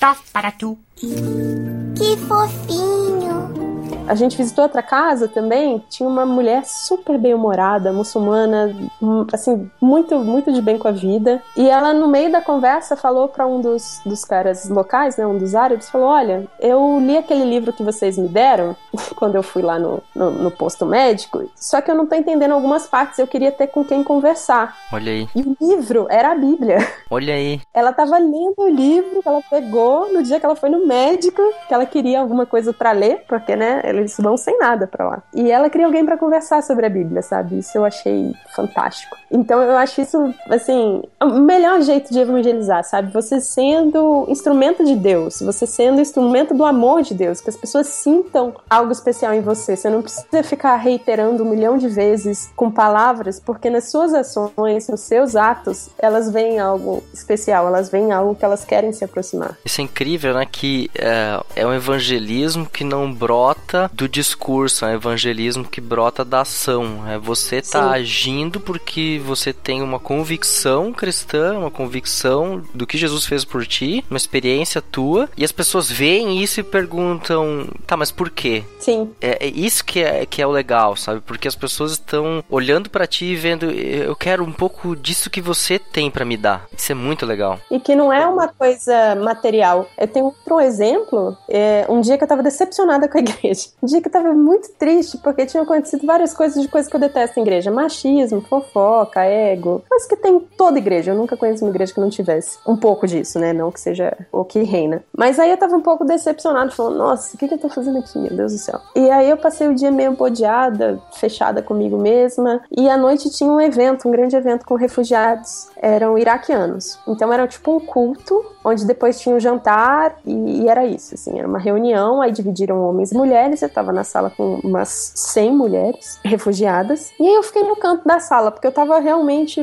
Tof para tu. Que fofinho. A gente visitou outra casa também, tinha uma mulher super bem-humorada, muçulmana, hum, assim, muito, muito de bem com a vida. E ela, no meio da conversa, falou para um dos, dos caras locais, né, um dos árabes, falou: Olha, eu li aquele livro que vocês me deram quando eu fui lá no, no, no posto médico, só que eu não tô entendendo algumas partes, eu queria ter com quem conversar. Olha aí, E o livro era a Bíblia. olha aí. Ela tava lendo o livro que ela pegou no dia que ela foi no médico, que ela queria alguma coisa pra ler, porque, né, eles vão sem nada pra lá. E ela queria alguém pra conversar sobre a Bíblia, sabe? Isso eu achei fantástico. Então eu acho isso, assim, o melhor jeito de evangelizar, sabe? Você sendo instrumento de Deus, você sendo instrumento do amor de Deus, que as pessoas sintam algo especial em você. Você não precisa ficar reiterando um milhão de vezes com palavras, porque nas suas ações, nos seus atos, elas veem algo especial, elas veem algo que elas querem se aproximar. Isso é incrível, né? Que é, é um evangelismo que não brota do discurso, é um evangelismo que brota da ação. É você tá Sim. agindo porque você tem uma convicção cristã, uma convicção do que Jesus fez por ti, uma experiência tua, e as pessoas veem isso e perguntam, tá, mas por quê? Sim, É, é isso que é, que é o legal, sabe? Porque as pessoas estão olhando pra ti e vendo, eu quero um pouco disso que você tem pra me dar. Isso é muito legal. E que não é uma coisa material. Eu tenho outro exemplo. é, um dia que eu tava decepcionada com a igreja. Um dia que eu tava muito triste, porque tinham acontecido várias coisas de coisas que eu detesto em igreja. Machismo, fofoca, ego. Coisas que tem em toda igreja. Eu nunca conheci uma igreja que não tivesse um pouco disso, né? Não que seja o que reina. Mas aí eu tava um pouco decepcionada, falando, nossa, o que, que eu tô fazendo aqui, meu Deus do céu? E aí eu passei o dia meio bodeada, fechada comigo mesma. E à noite tinha um evento, um grande evento com refugiados. Eram iraquianos. Então era tipo um culto, onde depois tinha um jantar e, e era isso, assim, era uma reunião, aí dividiram homens e mulheres, eu tava na sala com umas 100 mulheres refugiadas, e aí eu fiquei no canto da sala, porque eu tava realmente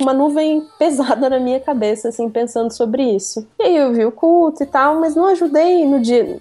uma nuvem pesada na minha cabeça, assim, pensando sobre isso. E aí eu vi o culto e tal, mas não ajudei no dia,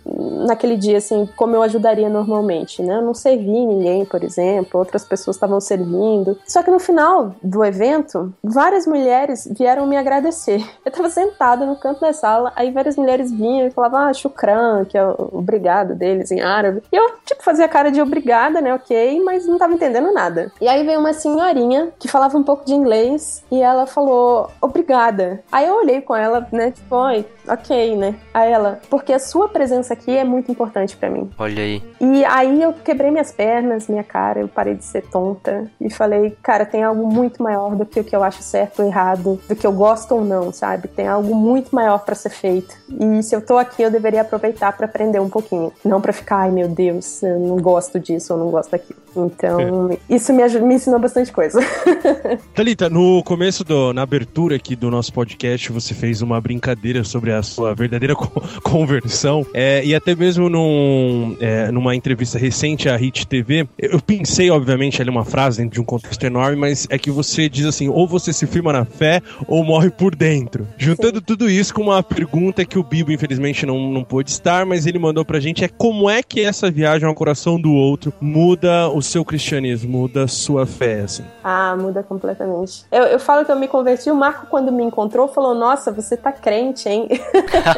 naquele dia, assim, como eu ajudaria normalmente, né? Eu não servi ninguém, por exemplo, outras pessoas estavam servindo. Só que no final do evento, várias mulheres vieram me agradecer. Eu tava sentada no canto da sala, aí várias mulheres vinham e falavam, ah, shukran, que é o obrigado deles em árabe. E eu, tipo, fazia cara de obrigada, né, ok, mas não tava entendendo nada. E aí veio uma senhorinha que falava um pouco de inglês e ela falou, obrigada. Aí eu olhei com ela, né, tipo, oi, ok, né. Aí ela, porque a sua presença aqui é muito importante pra mim. Olha aí. E aí eu quebrei minhas pernas, minha cara, eu parei de ser tonta e falei, cara, tem algo muito maior do que o que eu acho certo ou errado, do que eu gosto ou não, sabe? Tem algo muito maior pra ser feito. E se eu tô aqui, eu deveria aproveitar pra aprender um pouquinho, não pra ficar, ai meu Deus, eu não gosto disso ou não gosto daquilo. Então, isso me, me ensinou bastante coisa. Thalita, no começo, do, na abertura aqui do nosso podcast, você fez uma brincadeira sobre a sua verdadeira co- conversão. É, e até mesmo num, é, numa entrevista recente à Hit TV, eu pensei, obviamente, ali uma frase dentro de um contexto enorme, mas é que você diz assim: ou você se firma na fé ou morre por dentro. Juntando tudo isso com uma pergunta que o Bibo, infelizmente, não, não pôde estar, mas ele mandou pra gente: é como é que essa viagem ao coração do outro muda o seu cristianismo, muda a sua fé, assim? Ah, muda completamente. Eu, eu falo que eu me converti, o Marco, quando me encontrou, falou: Nossa, você tá crente, hein?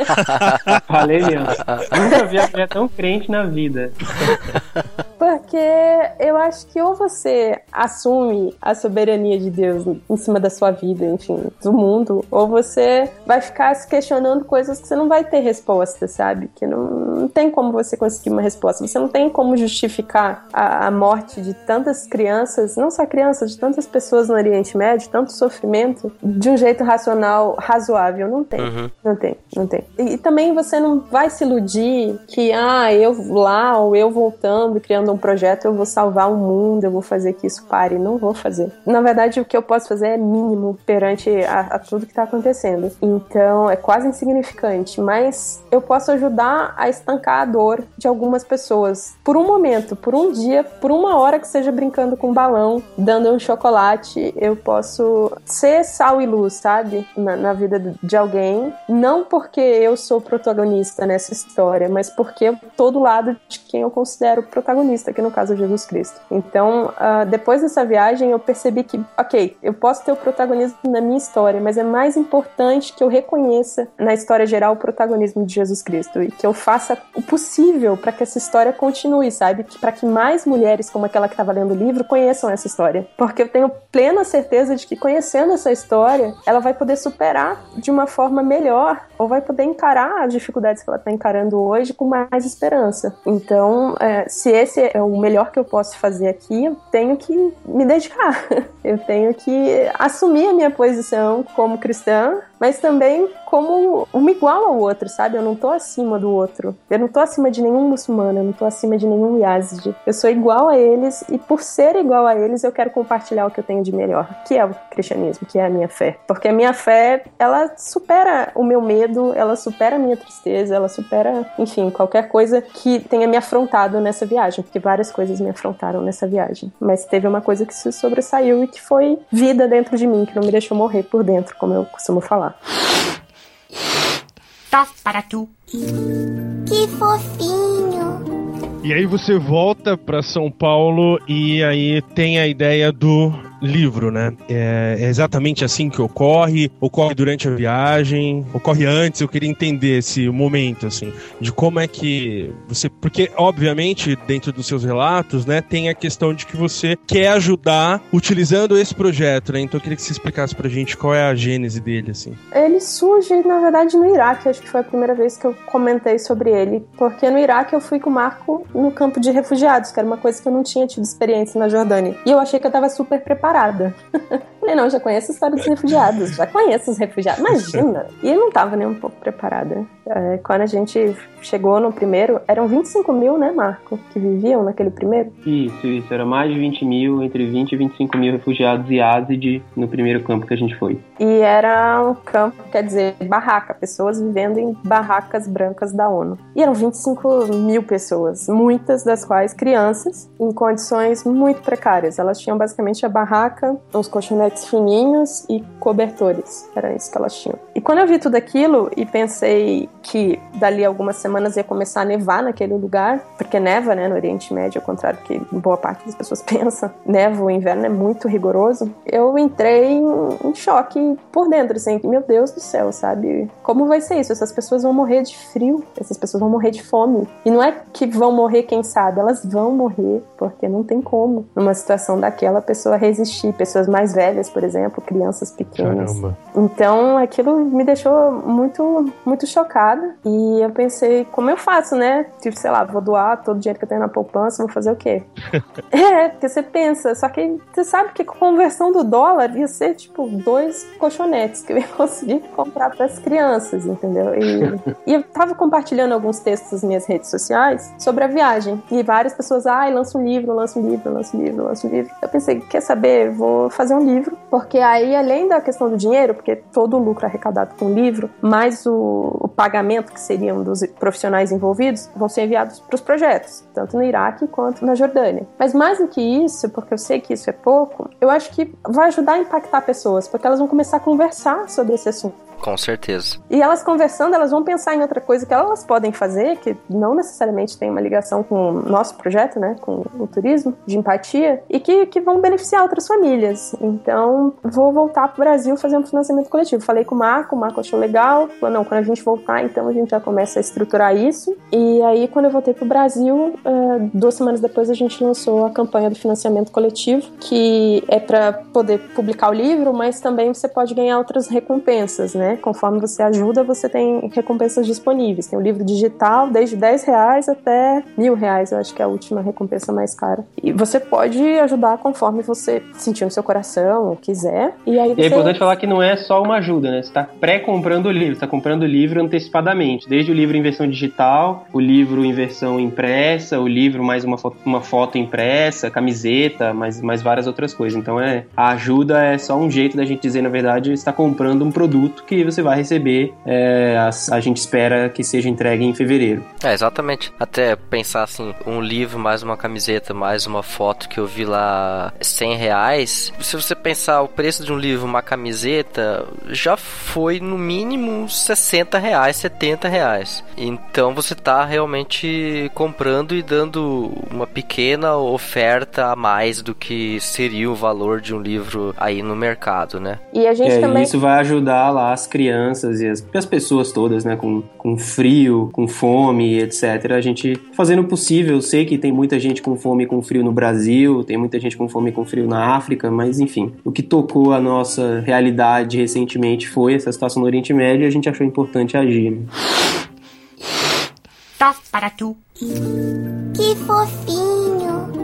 Falei mesmo. Nunca vi a mulher tão crente na vida. Porque eu acho que ou você assume a soberania de Deus em cima da sua vida, enfim, do mundo, ou você vai ficar se questionando coisas que você não vai ter resposta, sabe? Que não, não tem como você conseguir uma resposta. Você não tem como justificar a, a morte de tantas crianças, não só crianças, de tantas pessoas no Oriente Médio, tanto sofrimento, de um jeito racional, razoável. Não tem. Uhum. Não tem, não tem. E, e também você não vai se iludir que, ah, eu lá ou eu voltando, criando um projeto, eu vou salvar o mundo, eu vou fazer que isso pare. Não vou fazer. Na verdade, o que eu posso fazer é mínimo perante a, a tudo que está acontecendo. Então, é quase insignificante, mas eu posso ajudar a estancar a dor de algumas pessoas por um momento, por um dia, por uma hora que seja brincando com um balão, dando um chocolate, eu posso ser sal e luz, sabe? Na, na vida de alguém. Não porque eu sou protagonista nessa história, mas porque eu tô do lado de quem eu considero protagonista, que no caso é Jesus Cristo. Então, uh, depois dessa viagem, eu percebi que, ok, eu posso ter o protagonismo na minha história, mas é mais importante que eu reconheça na história geral o protagonismo de Jesus Cristo e que eu faça o possível para que essa história continue, sabe? Para que mais mulheres como aquela que estava lendo o livro conheçam essa história. Porque eu tenho plena certeza de que conhecendo essa história, ela vai poder superar de uma forma melhor ou vai poder encarar as dificuldades que ela está encarando hoje com mais esperança. Então, é, se esse é o melhor que eu posso fazer aqui, eu tenho que me dedicar. Eu tenho que assumir a minha posição como cristã, mas também como uma igual ao outro, sabe? Eu não tô acima do outro. Eu não tô acima de nenhum muçulmano, eu não tô acima de nenhum Yazid. Eu sou igual a eles e por ser igual a eles, eu quero compartilhar o que eu tenho de melhor, que é o cristianismo, que é a minha fé. Porque a minha fé, ela supera o meu medo, ela supera a minha tristeza, ela supera, enfim, qualquer coisa que tenha me afrontado nessa viagem, porque várias coisas me afrontaram nessa viagem. Mas teve uma coisa que se sobressaiu e que foi vida dentro de mim, que não me deixou morrer por dentro, como eu costumo falar. Tof para tu. Que fofinho. E aí você volta para São Paulo e aí tem a ideia do livro, né? É, é, exatamente assim que ocorre? Ocorre durante a viagem? Ocorre antes? Eu queria entender esse momento, assim, de como é que você. Porque, obviamente, dentro dos seus relatos, né, tem a questão de que você quer ajudar utilizando esse projeto, né? Então eu queria que você explicasse pra gente qual é a gênese dele, assim. Ele surge, na verdade, no Iraque. Acho que foi a primeira vez que eu comentei sobre ele. Porque no Iraque eu fui com o Marco no campo de refugiados, que era uma coisa que eu não tinha tido experiência na Jordânia. E eu achei que eu tava super preparada preparada. Falei, não, já conheço a história dos refugiados, já conheço os refugiados, imagina! E eu não tava nem um pouco preparada. É, quando a gente chegou no primeiro, eram 25 mil, né, Marco, que viviam naquele primeiro? Isso, isso, era mais de 20 mil, entre 20 e 25 mil refugiados e Ázide no primeiro campo que a gente foi. E era um campo, quer dizer, barraca, pessoas vivendo em barracas brancas da ONU. E eram 25 mil pessoas, muitas das quais crianças, em condições muito precárias. Elas tinham basicamente a barraca, uns colchonetes fininhos e cobertores. Era isso que elas tinham. E quando eu vi tudo aquilo e pensei que dali algumas semanas ia começar a nevar naquele lugar, porque neva, né, no Oriente Médio, ao contrário do que boa parte das pessoas pensa, neva, o inverno é muito rigoroso. Eu entrei em, choque por dentro, assim, meu Deus do céu, sabe? Como vai ser isso? Essas pessoas vão morrer de frio, essas pessoas vão morrer de fome. E não é que vão morrer, quem sabe, elas vão morrer, porque não tem como, numa situação daquela, a pessoa resistir. Pessoas mais velhas, por exemplo, crianças pequenas. Caramba. Então, aquilo me deixou muito, muito chocada. E eu pensei, como eu faço, né? Tipo, sei lá, vou doar todo o dinheiro que eu tenho na poupança, vou fazer o quê? é, porque você pensa, só que você sabe que a conversão do dólar ia ser, tipo, dois colchonetes que eu ia conseguir comprar para as crianças, entendeu? E, e, eu tava compartilhando alguns textos nas minhas redes sociais sobre a viagem. E várias pessoas, ai, ah, lança um livro, lança um livro, lança um livro, lança um livro. Eu pensei, quer saber? Vou fazer um livro, porque aí, além da questão do dinheiro, porque todo o lucro arrecadado com o livro, mais o, o pagamento que seriam dos profissionais envolvidos, vão ser enviados para os projetos, tanto no Iraque quanto na Jordânia. Mas mais do que isso, porque eu sei que isso é pouco, eu acho que vai ajudar a impactar pessoas, porque elas vão começar a conversar sobre esse assunto. Com certeza. E elas conversando, elas vão pensar em outra coisa que elas podem fazer, que não necessariamente tem uma ligação com o nosso projeto, né, com o turismo, de empatia, e que, que vão beneficiar outras famílias. Então, vou voltar pro Brasil fazer um financiamento coletivo. Falei com o Marco, o Marco achou legal, falou, não, quando a gente voltar, então a gente já começa a estruturar isso. E aí, quando eu voltei pro Brasil, uh, duas semanas depois a gente lançou a campanha do financiamento coletivo, que é para poder publicar o livro, mas também você pode ganhar outras recompensas, né? Conforme você ajuda, você tem recompensas disponíveis. Tem o livro digital, desde 10 reais até mil reais, eu acho que é a última recompensa mais cara. E você pode ajudar conforme você sentir no seu coração, quiser. E aí você... E é importante falar que não é só uma ajuda, né? Você está pré-comprando o livro, está comprando o livro antecipadamente. Desde o livro em versão digital, o livro em versão impressa, o livro mais uma foto, uma foto impressa, camiseta, mais, mais várias outras coisas. Então é a ajuda é só um jeito da gente dizer, na verdade, está comprando um produto que você vai receber. É, a, a gente espera que seja entregue em fevereiro. É, exatamente. Até pensar assim, um livro mais uma camiseta, mais uma foto que eu vi lá 100 reais. Se você pensar o preço de um livro, uma camiseta, já foi no mínimo 60 reais, 70 reais. Então você está realmente comprando e dando uma pequena oferta a mais do que seria o valor de um livro aí no mercado, né? E a gente é, também. Isso vai ajudar lá as crianças e as, as pessoas todas, né? Com, com frio, com fome, etc. A gente fazendo o possível. Eu sei que tem muita gente com fome e com frio no Brasil, tem muita gente com fome e com frio na África, mas enfim. O que tocou a nossa realidade recentemente foi essa situação no Oriente Médio e a gente achou importante agir. Né? Top para tu. Que fofinho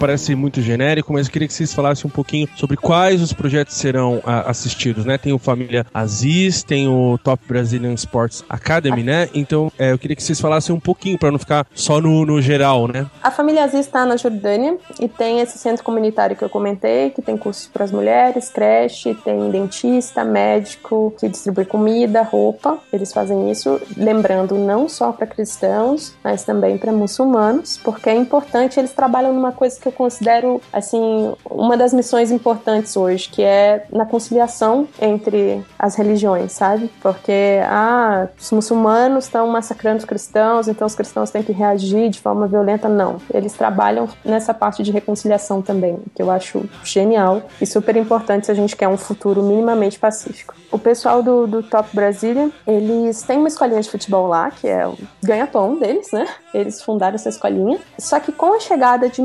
parece muito genérico, mas eu queria que vocês falassem um pouquinho sobre quais os projetos serão a, ah, assistidos, né? Tem o Família Aziz, tem o Top Brazilian Sports Academy, né? Então, é, eu queria que vocês falassem um pouquinho para não ficar só no, no geral, né? A Família Aziz está na Jordânia e tem esse centro comunitário que eu comentei, que tem cursos para as mulheres, creche, tem dentista, médico, que distribui comida, roupa. Eles fazem isso, lembrando, não só para cristãos, mas também para muçulmanos, porque é importante, eles trabalham numa coisa que eu considero assim uma das missões importantes hoje, que é na conciliação entre as religiões, sabe? Porque ah, os muçulmanos estão massacrando os cristãos, então os cristãos têm que reagir de forma violenta. Não, eles trabalham nessa parte de reconciliação também, que eu acho genial e super importante se a gente quer um futuro minimamente pacífico. O pessoal do, do Top Brasília, eles têm uma escolinha de futebol lá, que é o ganha-pão deles, né? Eles fundaram essa escolinha. Só que com a chegada de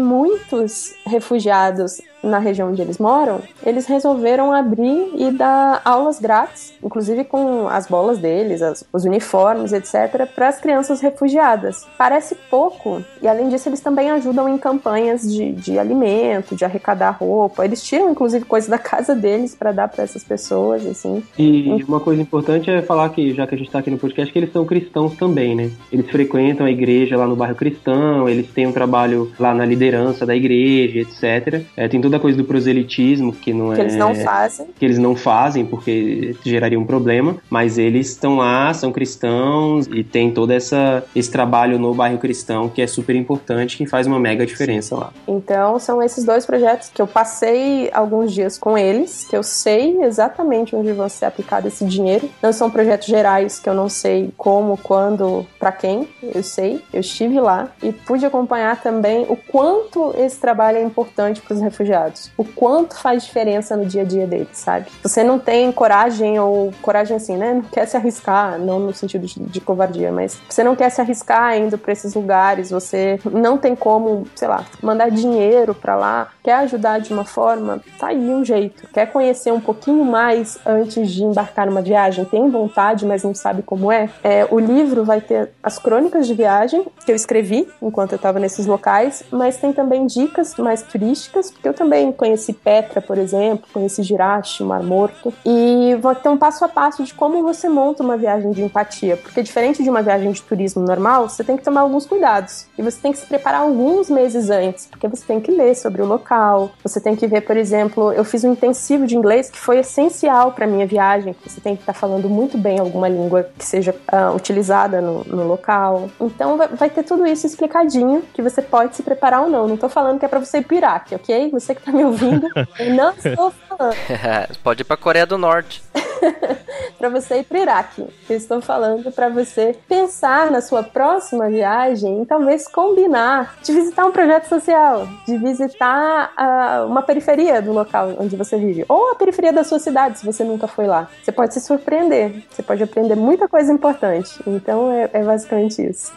muitos refugiados na região onde eles moram, eles resolveram abrir e dar aulas grátis, inclusive com as bolas deles, as, os uniformes, etc., para as crianças refugiadas. Parece pouco, e além disso, eles também ajudam em campanhas de, de alimento, de arrecadar roupa. Eles tiram, inclusive, coisas da casa deles para dar para essas pessoas, assim. E uma coisa importante é falar que, já que a gente está aqui no podcast, que eles são cristãos também, né? Eles frequentam a igreja lá no bairro cristão, eles têm um trabalho lá na liderança da igreja, etc. É, tem toda coisa do proselitismo, que não que é. Que eles não fazem. Que eles não fazem, porque geraria um problema, mas eles estão lá, são cristãos e tem todo essa, esse trabalho no bairro cristão que é super importante, que faz uma mega diferença lá. Então, são esses dois projetos que eu passei alguns dias com eles, que eu sei exatamente onde vão ser aplicado esse dinheiro. Não são projetos gerais que eu não sei como, quando, para quem, eu sei. Eu estive lá e pude acompanhar também o quanto esse trabalho é importante para os refugiados o quanto faz diferença no dia a dia deles, sabe? Você não tem coragem, ou coragem assim, né? Não quer se arriscar, não no sentido de, de covardia, mas você não quer se arriscar indo para esses lugares, você não tem como, sei lá, mandar dinheiro para lá, quer ajudar de uma forma, tá aí um jeito. Quer conhecer um pouquinho mais antes de embarcar numa viagem, tem vontade, mas não sabe como é. é o livro vai ter as crônicas de viagem que eu escrevi enquanto eu estava nesses locais, mas tem também dicas mais turísticas, porque eu também também conheci Petra, por exemplo, conheci Jirachi, Mar Morto, e vou ter um passo a passo de como você monta uma viagem de empatia, porque diferente de uma viagem de turismo normal, você tem que tomar alguns cuidados e você tem que se preparar alguns meses antes, porque você tem que ler sobre o local, você tem que ver, por exemplo, eu fiz um intensivo de inglês que foi essencial para minha viagem, você tem que estar tá falando muito bem alguma língua que seja uh, utilizada no, no, local. Então vai, vai, ter tudo isso explicadinho que você pode se preparar ou não. Não tô falando que é para você Iraque, ok? Você que tá me ouvindo, eu não estou falando. Pode ir pra Coreia do Norte. para você ir para Iraque. Eu estou falando para você pensar na sua próxima viagem e talvez combinar de visitar um projeto social, de visitar uh, uma periferia do local onde você vive, ou a periferia da sua cidade, se você nunca foi lá. Você pode se surpreender, você pode aprender muita coisa importante. Então é, é basicamente isso.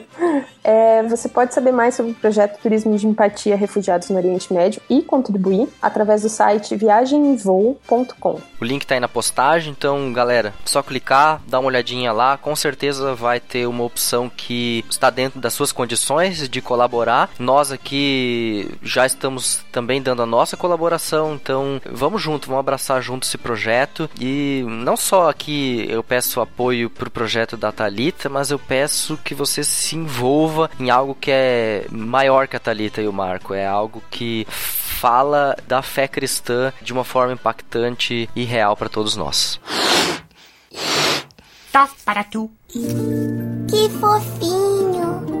é, você pode saber mais sobre o projeto Turismo de Empatia Refugiados no Oriente Médio e contribuir através do site viagemvoo.com. O link tá aí na postagem, então galera, só clicar, dar uma olhadinha lá, com certeza vai ter uma opção que está dentro das suas condições de colaborar. Nós aqui já estamos também dando a nossa colaboração, então vamos junto, vamos abraçar junto esse projeto e não só aqui eu peço apoio para o projeto da Talita, mas eu peço que você se envolva em algo que é maior que a Talita e o Marco, é algo que fala da fé cristã de uma forma impactante e real para todos nós. Top para tu. Que fofinho.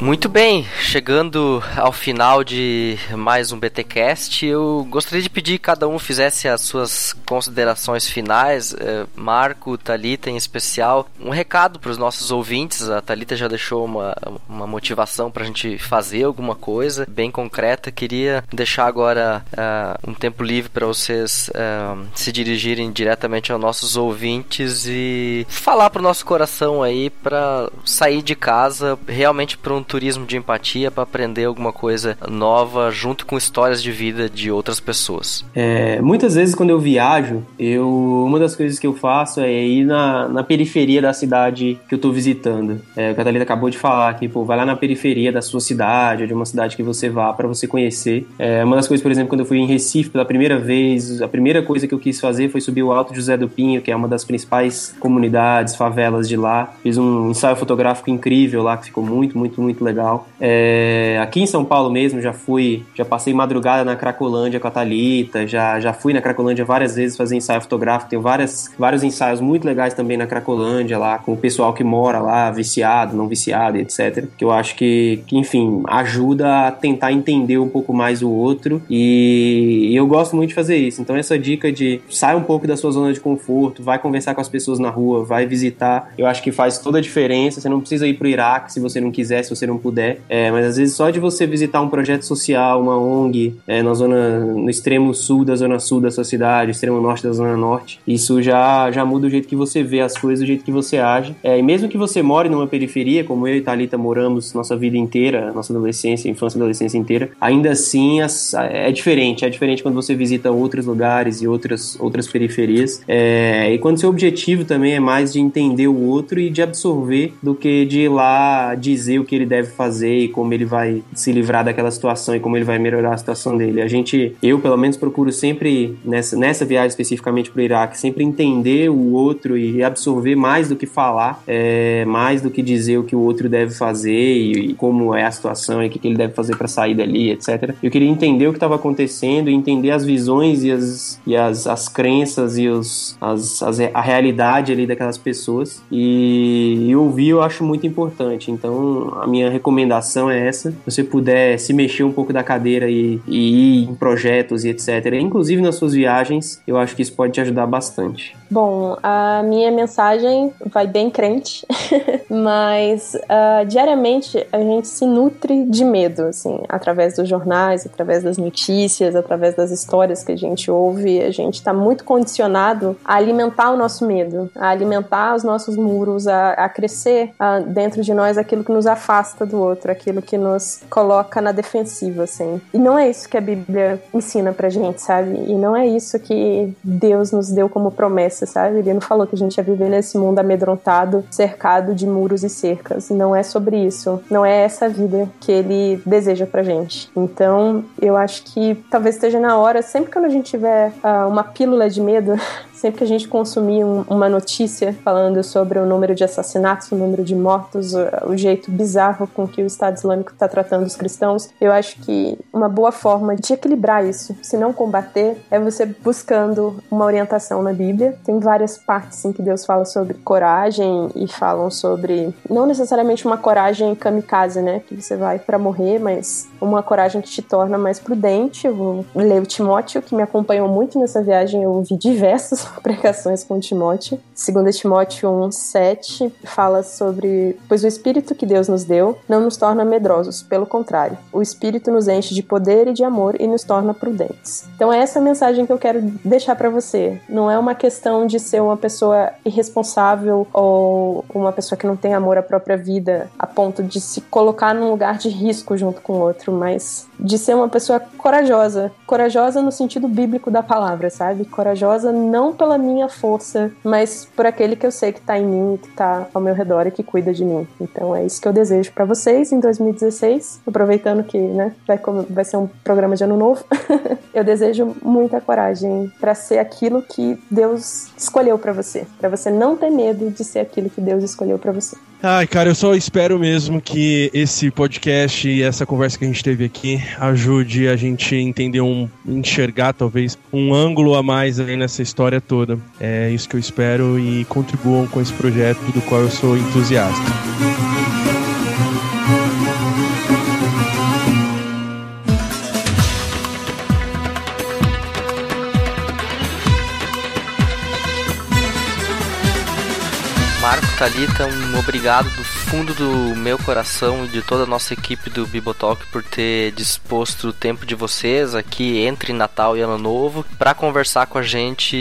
Muito bem, chegando ao final de mais um BTcast, eu gostaria de pedir que cada um fizesse as suas considerações finais. Eh, Marco, Talita em especial, um recado para os nossos ouvintes. A Talita já deixou uma, uma motivação para a gente fazer alguma coisa bem concreta. Queria deixar agora uh, um tempo livre para vocês uh, se dirigirem diretamente aos nossos ouvintes e falar para o nosso coração aí para sair de casa realmente para um turismo de empatia para aprender alguma coisa nova junto com histórias de vida de outras pessoas. É, muitas vezes quando eu viajo, eu uma das coisas que eu faço é ir na, na periferia da cidade que eu estou visitando. É, a Catalina acabou de falar que pô, vai lá na periferia da sua cidade, ou de uma cidade que você vá para você conhecer. É, uma das coisas, por exemplo, quando eu fui em Recife pela primeira vez, a primeira coisa que eu quis fazer foi subir o Alto José do Pinho, que é uma das principais comunidades, favelas de lá. Fiz um ensaio fotográfico incrível lá que ficou muito, muito, muito muito legal. É, aqui em São Paulo mesmo, já fui, já passei madrugada na Cracolândia com a Thalita, já, já fui na Cracolândia várias vezes fazer ensaio fotográfico, tenho várias, vários ensaios muito legais também na Cracolândia lá, com o pessoal que mora lá, viciado, não viciado, etc. Que eu acho que, que enfim, ajuda a tentar entender um pouco mais o outro e, e eu gosto muito de fazer isso. Então essa dica de sai um pouco da sua zona de conforto, vai conversar com as pessoas na rua, vai visitar, eu acho que faz toda a diferença. Você não precisa ir pro Iraque se você não quiser, se você não puder. É, mas às vezes só de você visitar um projeto social, uma ONG, é, na zona, no extremo sul da zona sul da sua cidade, extremo norte da zona norte, isso já, já muda o jeito que você vê as coisas, o jeito que você age. É, e mesmo que você more numa periferia, como eu e Thalita moramos nossa vida inteira, nossa adolescência, infância e adolescência inteira, ainda assim as, é diferente. É diferente quando você visita outros lugares e outras, outras periferias. É, e quando seu objetivo também é mais de entender o outro e de absorver do que de ir lá dizer o que ele deve deve fazer e como ele vai se livrar daquela situação e como ele vai melhorar a situação dele. A gente, eu pelo menos procuro sempre nessa, nessa viagem especificamente para o Iraque, sempre entender o outro e absorver mais do que falar, é, mais do que dizer o que o outro deve fazer e, e como é a situação e o que, que ele deve fazer para sair dali, etc. Eu queria entender o que estava acontecendo entender as visões e as, e as, as crenças e os, as, as, a realidade ali daquelas pessoas e, e ouvir eu acho muito importante. Então a minha recomendação é essa. Se você puder se mexer um pouco da cadeira e, e ir em projetos e etc., inclusive nas suas viagens, eu acho que isso pode te ajudar bastante. Bom, a minha mensagem vai bem crente, mas uh, diariamente a gente se nutre de medo, assim, através dos jornais, através das notícias, através das histórias que a gente ouve. A gente está muito condicionado a alimentar o nosso medo, a alimentar os nossos muros, a, a crescer uh, dentro de nós aquilo que nos afasta do outro, aquilo que nos coloca na defensiva, assim. E não é isso que a Bíblia ensina pra gente, sabe? E não é isso que Deus nos deu como promessa, sabe? Ele não falou que a gente ia viver nesse mundo amedrontado, cercado de muros e cercas. Não é sobre isso. Não é essa vida que ele deseja pra gente. Então, eu acho que talvez esteja na hora, sempre que a gente tiver uh, uma pílula de medo, Sempre que a gente consumir um, uma notícia falando sobre o número de assassinatos, o número de mortos, o, o jeito bizarro com que o Estado Islâmico está tratando os cristãos, eu acho que uma boa forma de equilibrar isso, se não combater, é você buscando uma orientação na Bíblia. Tem várias partes em que Deus fala sobre coragem e falam sobre não necessariamente uma coragem kamikaze, né, que você vai para morrer, mas uma coragem que te torna mais prudente. Eu vou ler o Timóteo, que me acompanhou muito nessa viagem, eu ouvi diversas pregações com Timóteo. Segundo Timóteo 1, 7, fala sobre, pois o Espírito que Deus nos deu não nos torna medrosos, pelo contrário, o Espírito nos enche de poder e de amor e nos torna prudentes. Então é essa mensagem que eu quero deixar para você. Não é uma questão de ser uma pessoa irresponsável ou uma pessoa que não tem amor à própria vida a ponto de se colocar num lugar de risco junto com o outro, mas de ser uma pessoa corajosa. Corajosa no sentido bíblico da palavra, sabe? Corajosa não pela minha força, mas por aquele que eu sei que tá em mim, que tá ao meu redor e que cuida de mim. Então é isso que eu desejo para vocês em 2016, aproveitando que, né, vai, vai ser um programa de ano novo. eu desejo muita coragem para ser aquilo que Deus escolheu para você, para você não ter medo de ser aquilo que Deus escolheu para você. Ai, cara, eu só espero mesmo que esse podcast e essa conversa que a gente teve aqui ajude a gente a entender um, enxergar talvez um ângulo a mais aí nessa história toda. É isso que eu espero e contribuam com esse projeto do qual eu sou entusiasta. Thalita, um obrigado do fundo do meu coração e de toda a nossa equipe do Bibotalk por ter disposto o tempo de vocês aqui entre Natal e Ano Novo para conversar com a gente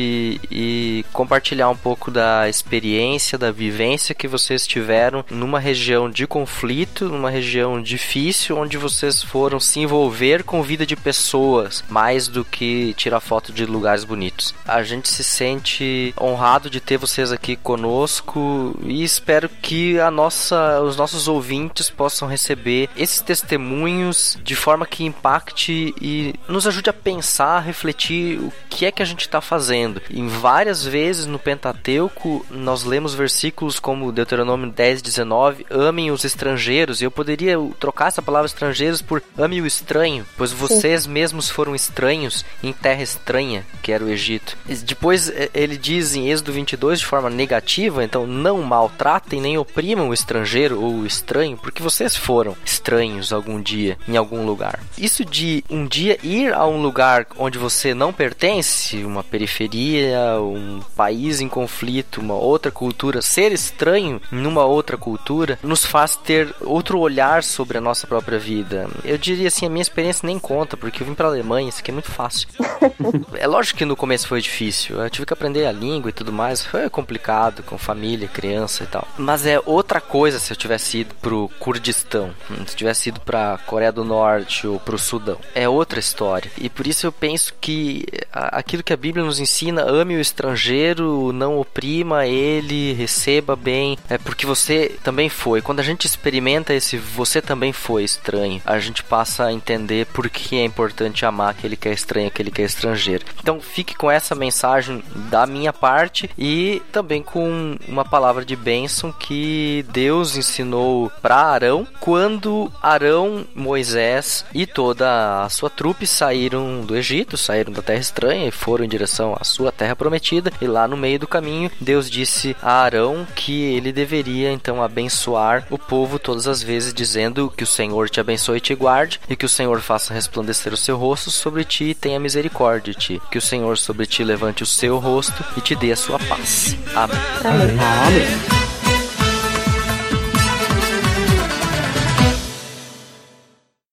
e compartilhar um pouco da experiência, da vivência que vocês tiveram numa região de conflito, numa região difícil, onde vocês foram se envolver com vida de pessoas mais do que tirar foto de lugares bonitos. A gente se sente honrado de ter vocês aqui conosco e espero que a nossa, os nossos ouvintes possam receber esses testemunhos de forma que impacte e nos ajude a pensar, a refletir o que é que a gente está fazendo. Em várias vezes no Pentateuco nós lemos versículos como Deuteronômio 10, 19, amem os estrangeiros, e eu poderia trocar essa palavra estrangeiros por ame o estranho, pois vocês Sim. mesmos foram estranhos em terra estranha, que era o Egito. Depois ele diz em Êxodo 22 de forma negativa, então não mal maltratem nem oprimam o estrangeiro ou o estranho, porque vocês foram estranhos algum dia em algum lugar. Isso de um dia ir a um lugar onde você não pertence, uma periferia, um país em conflito, uma outra cultura, ser estranho numa outra cultura, nos faz ter outro olhar sobre a nossa própria vida. Eu diria assim, a minha experiência nem conta, porque eu vim para Alemanha, isso aqui é muito fácil. é lógico que no começo foi difícil, eu tive que aprender a língua e tudo mais, foi complicado com família, criança e tal. Mas é outra coisa se eu tivesse ido pro Kurdistão, hum, se eu tivesse ido pra Coreia do Norte ou pro Sudão. É outra história. E por isso eu penso que aquilo que a Bíblia nos ensina, ame o estrangeiro, não oprima ele, receba bem, é porque você também foi. Quando a gente experimenta esse você também foi estranho, a gente passa a entender por que é importante amar aquele que é estranho, aquele que é estrangeiro. Então fique com essa mensagem da minha parte e também com uma palavra de bênção que Deus ensinou para Arão quando Arão, Moisés e toda a sua trupe saíram do Egito, saíram da terra estranha e foram em direção à sua terra prometida. E lá no meio do caminho, Deus disse a Arão que ele deveria então abençoar o povo todas as vezes, dizendo que o Senhor te abençoe e te guarde, e que o Senhor faça resplandecer o seu rosto sobre ti e tenha misericórdia de ti. Que o Senhor sobre ti levante o seu rosto e te dê a sua paz. Amém. Amém. Amém.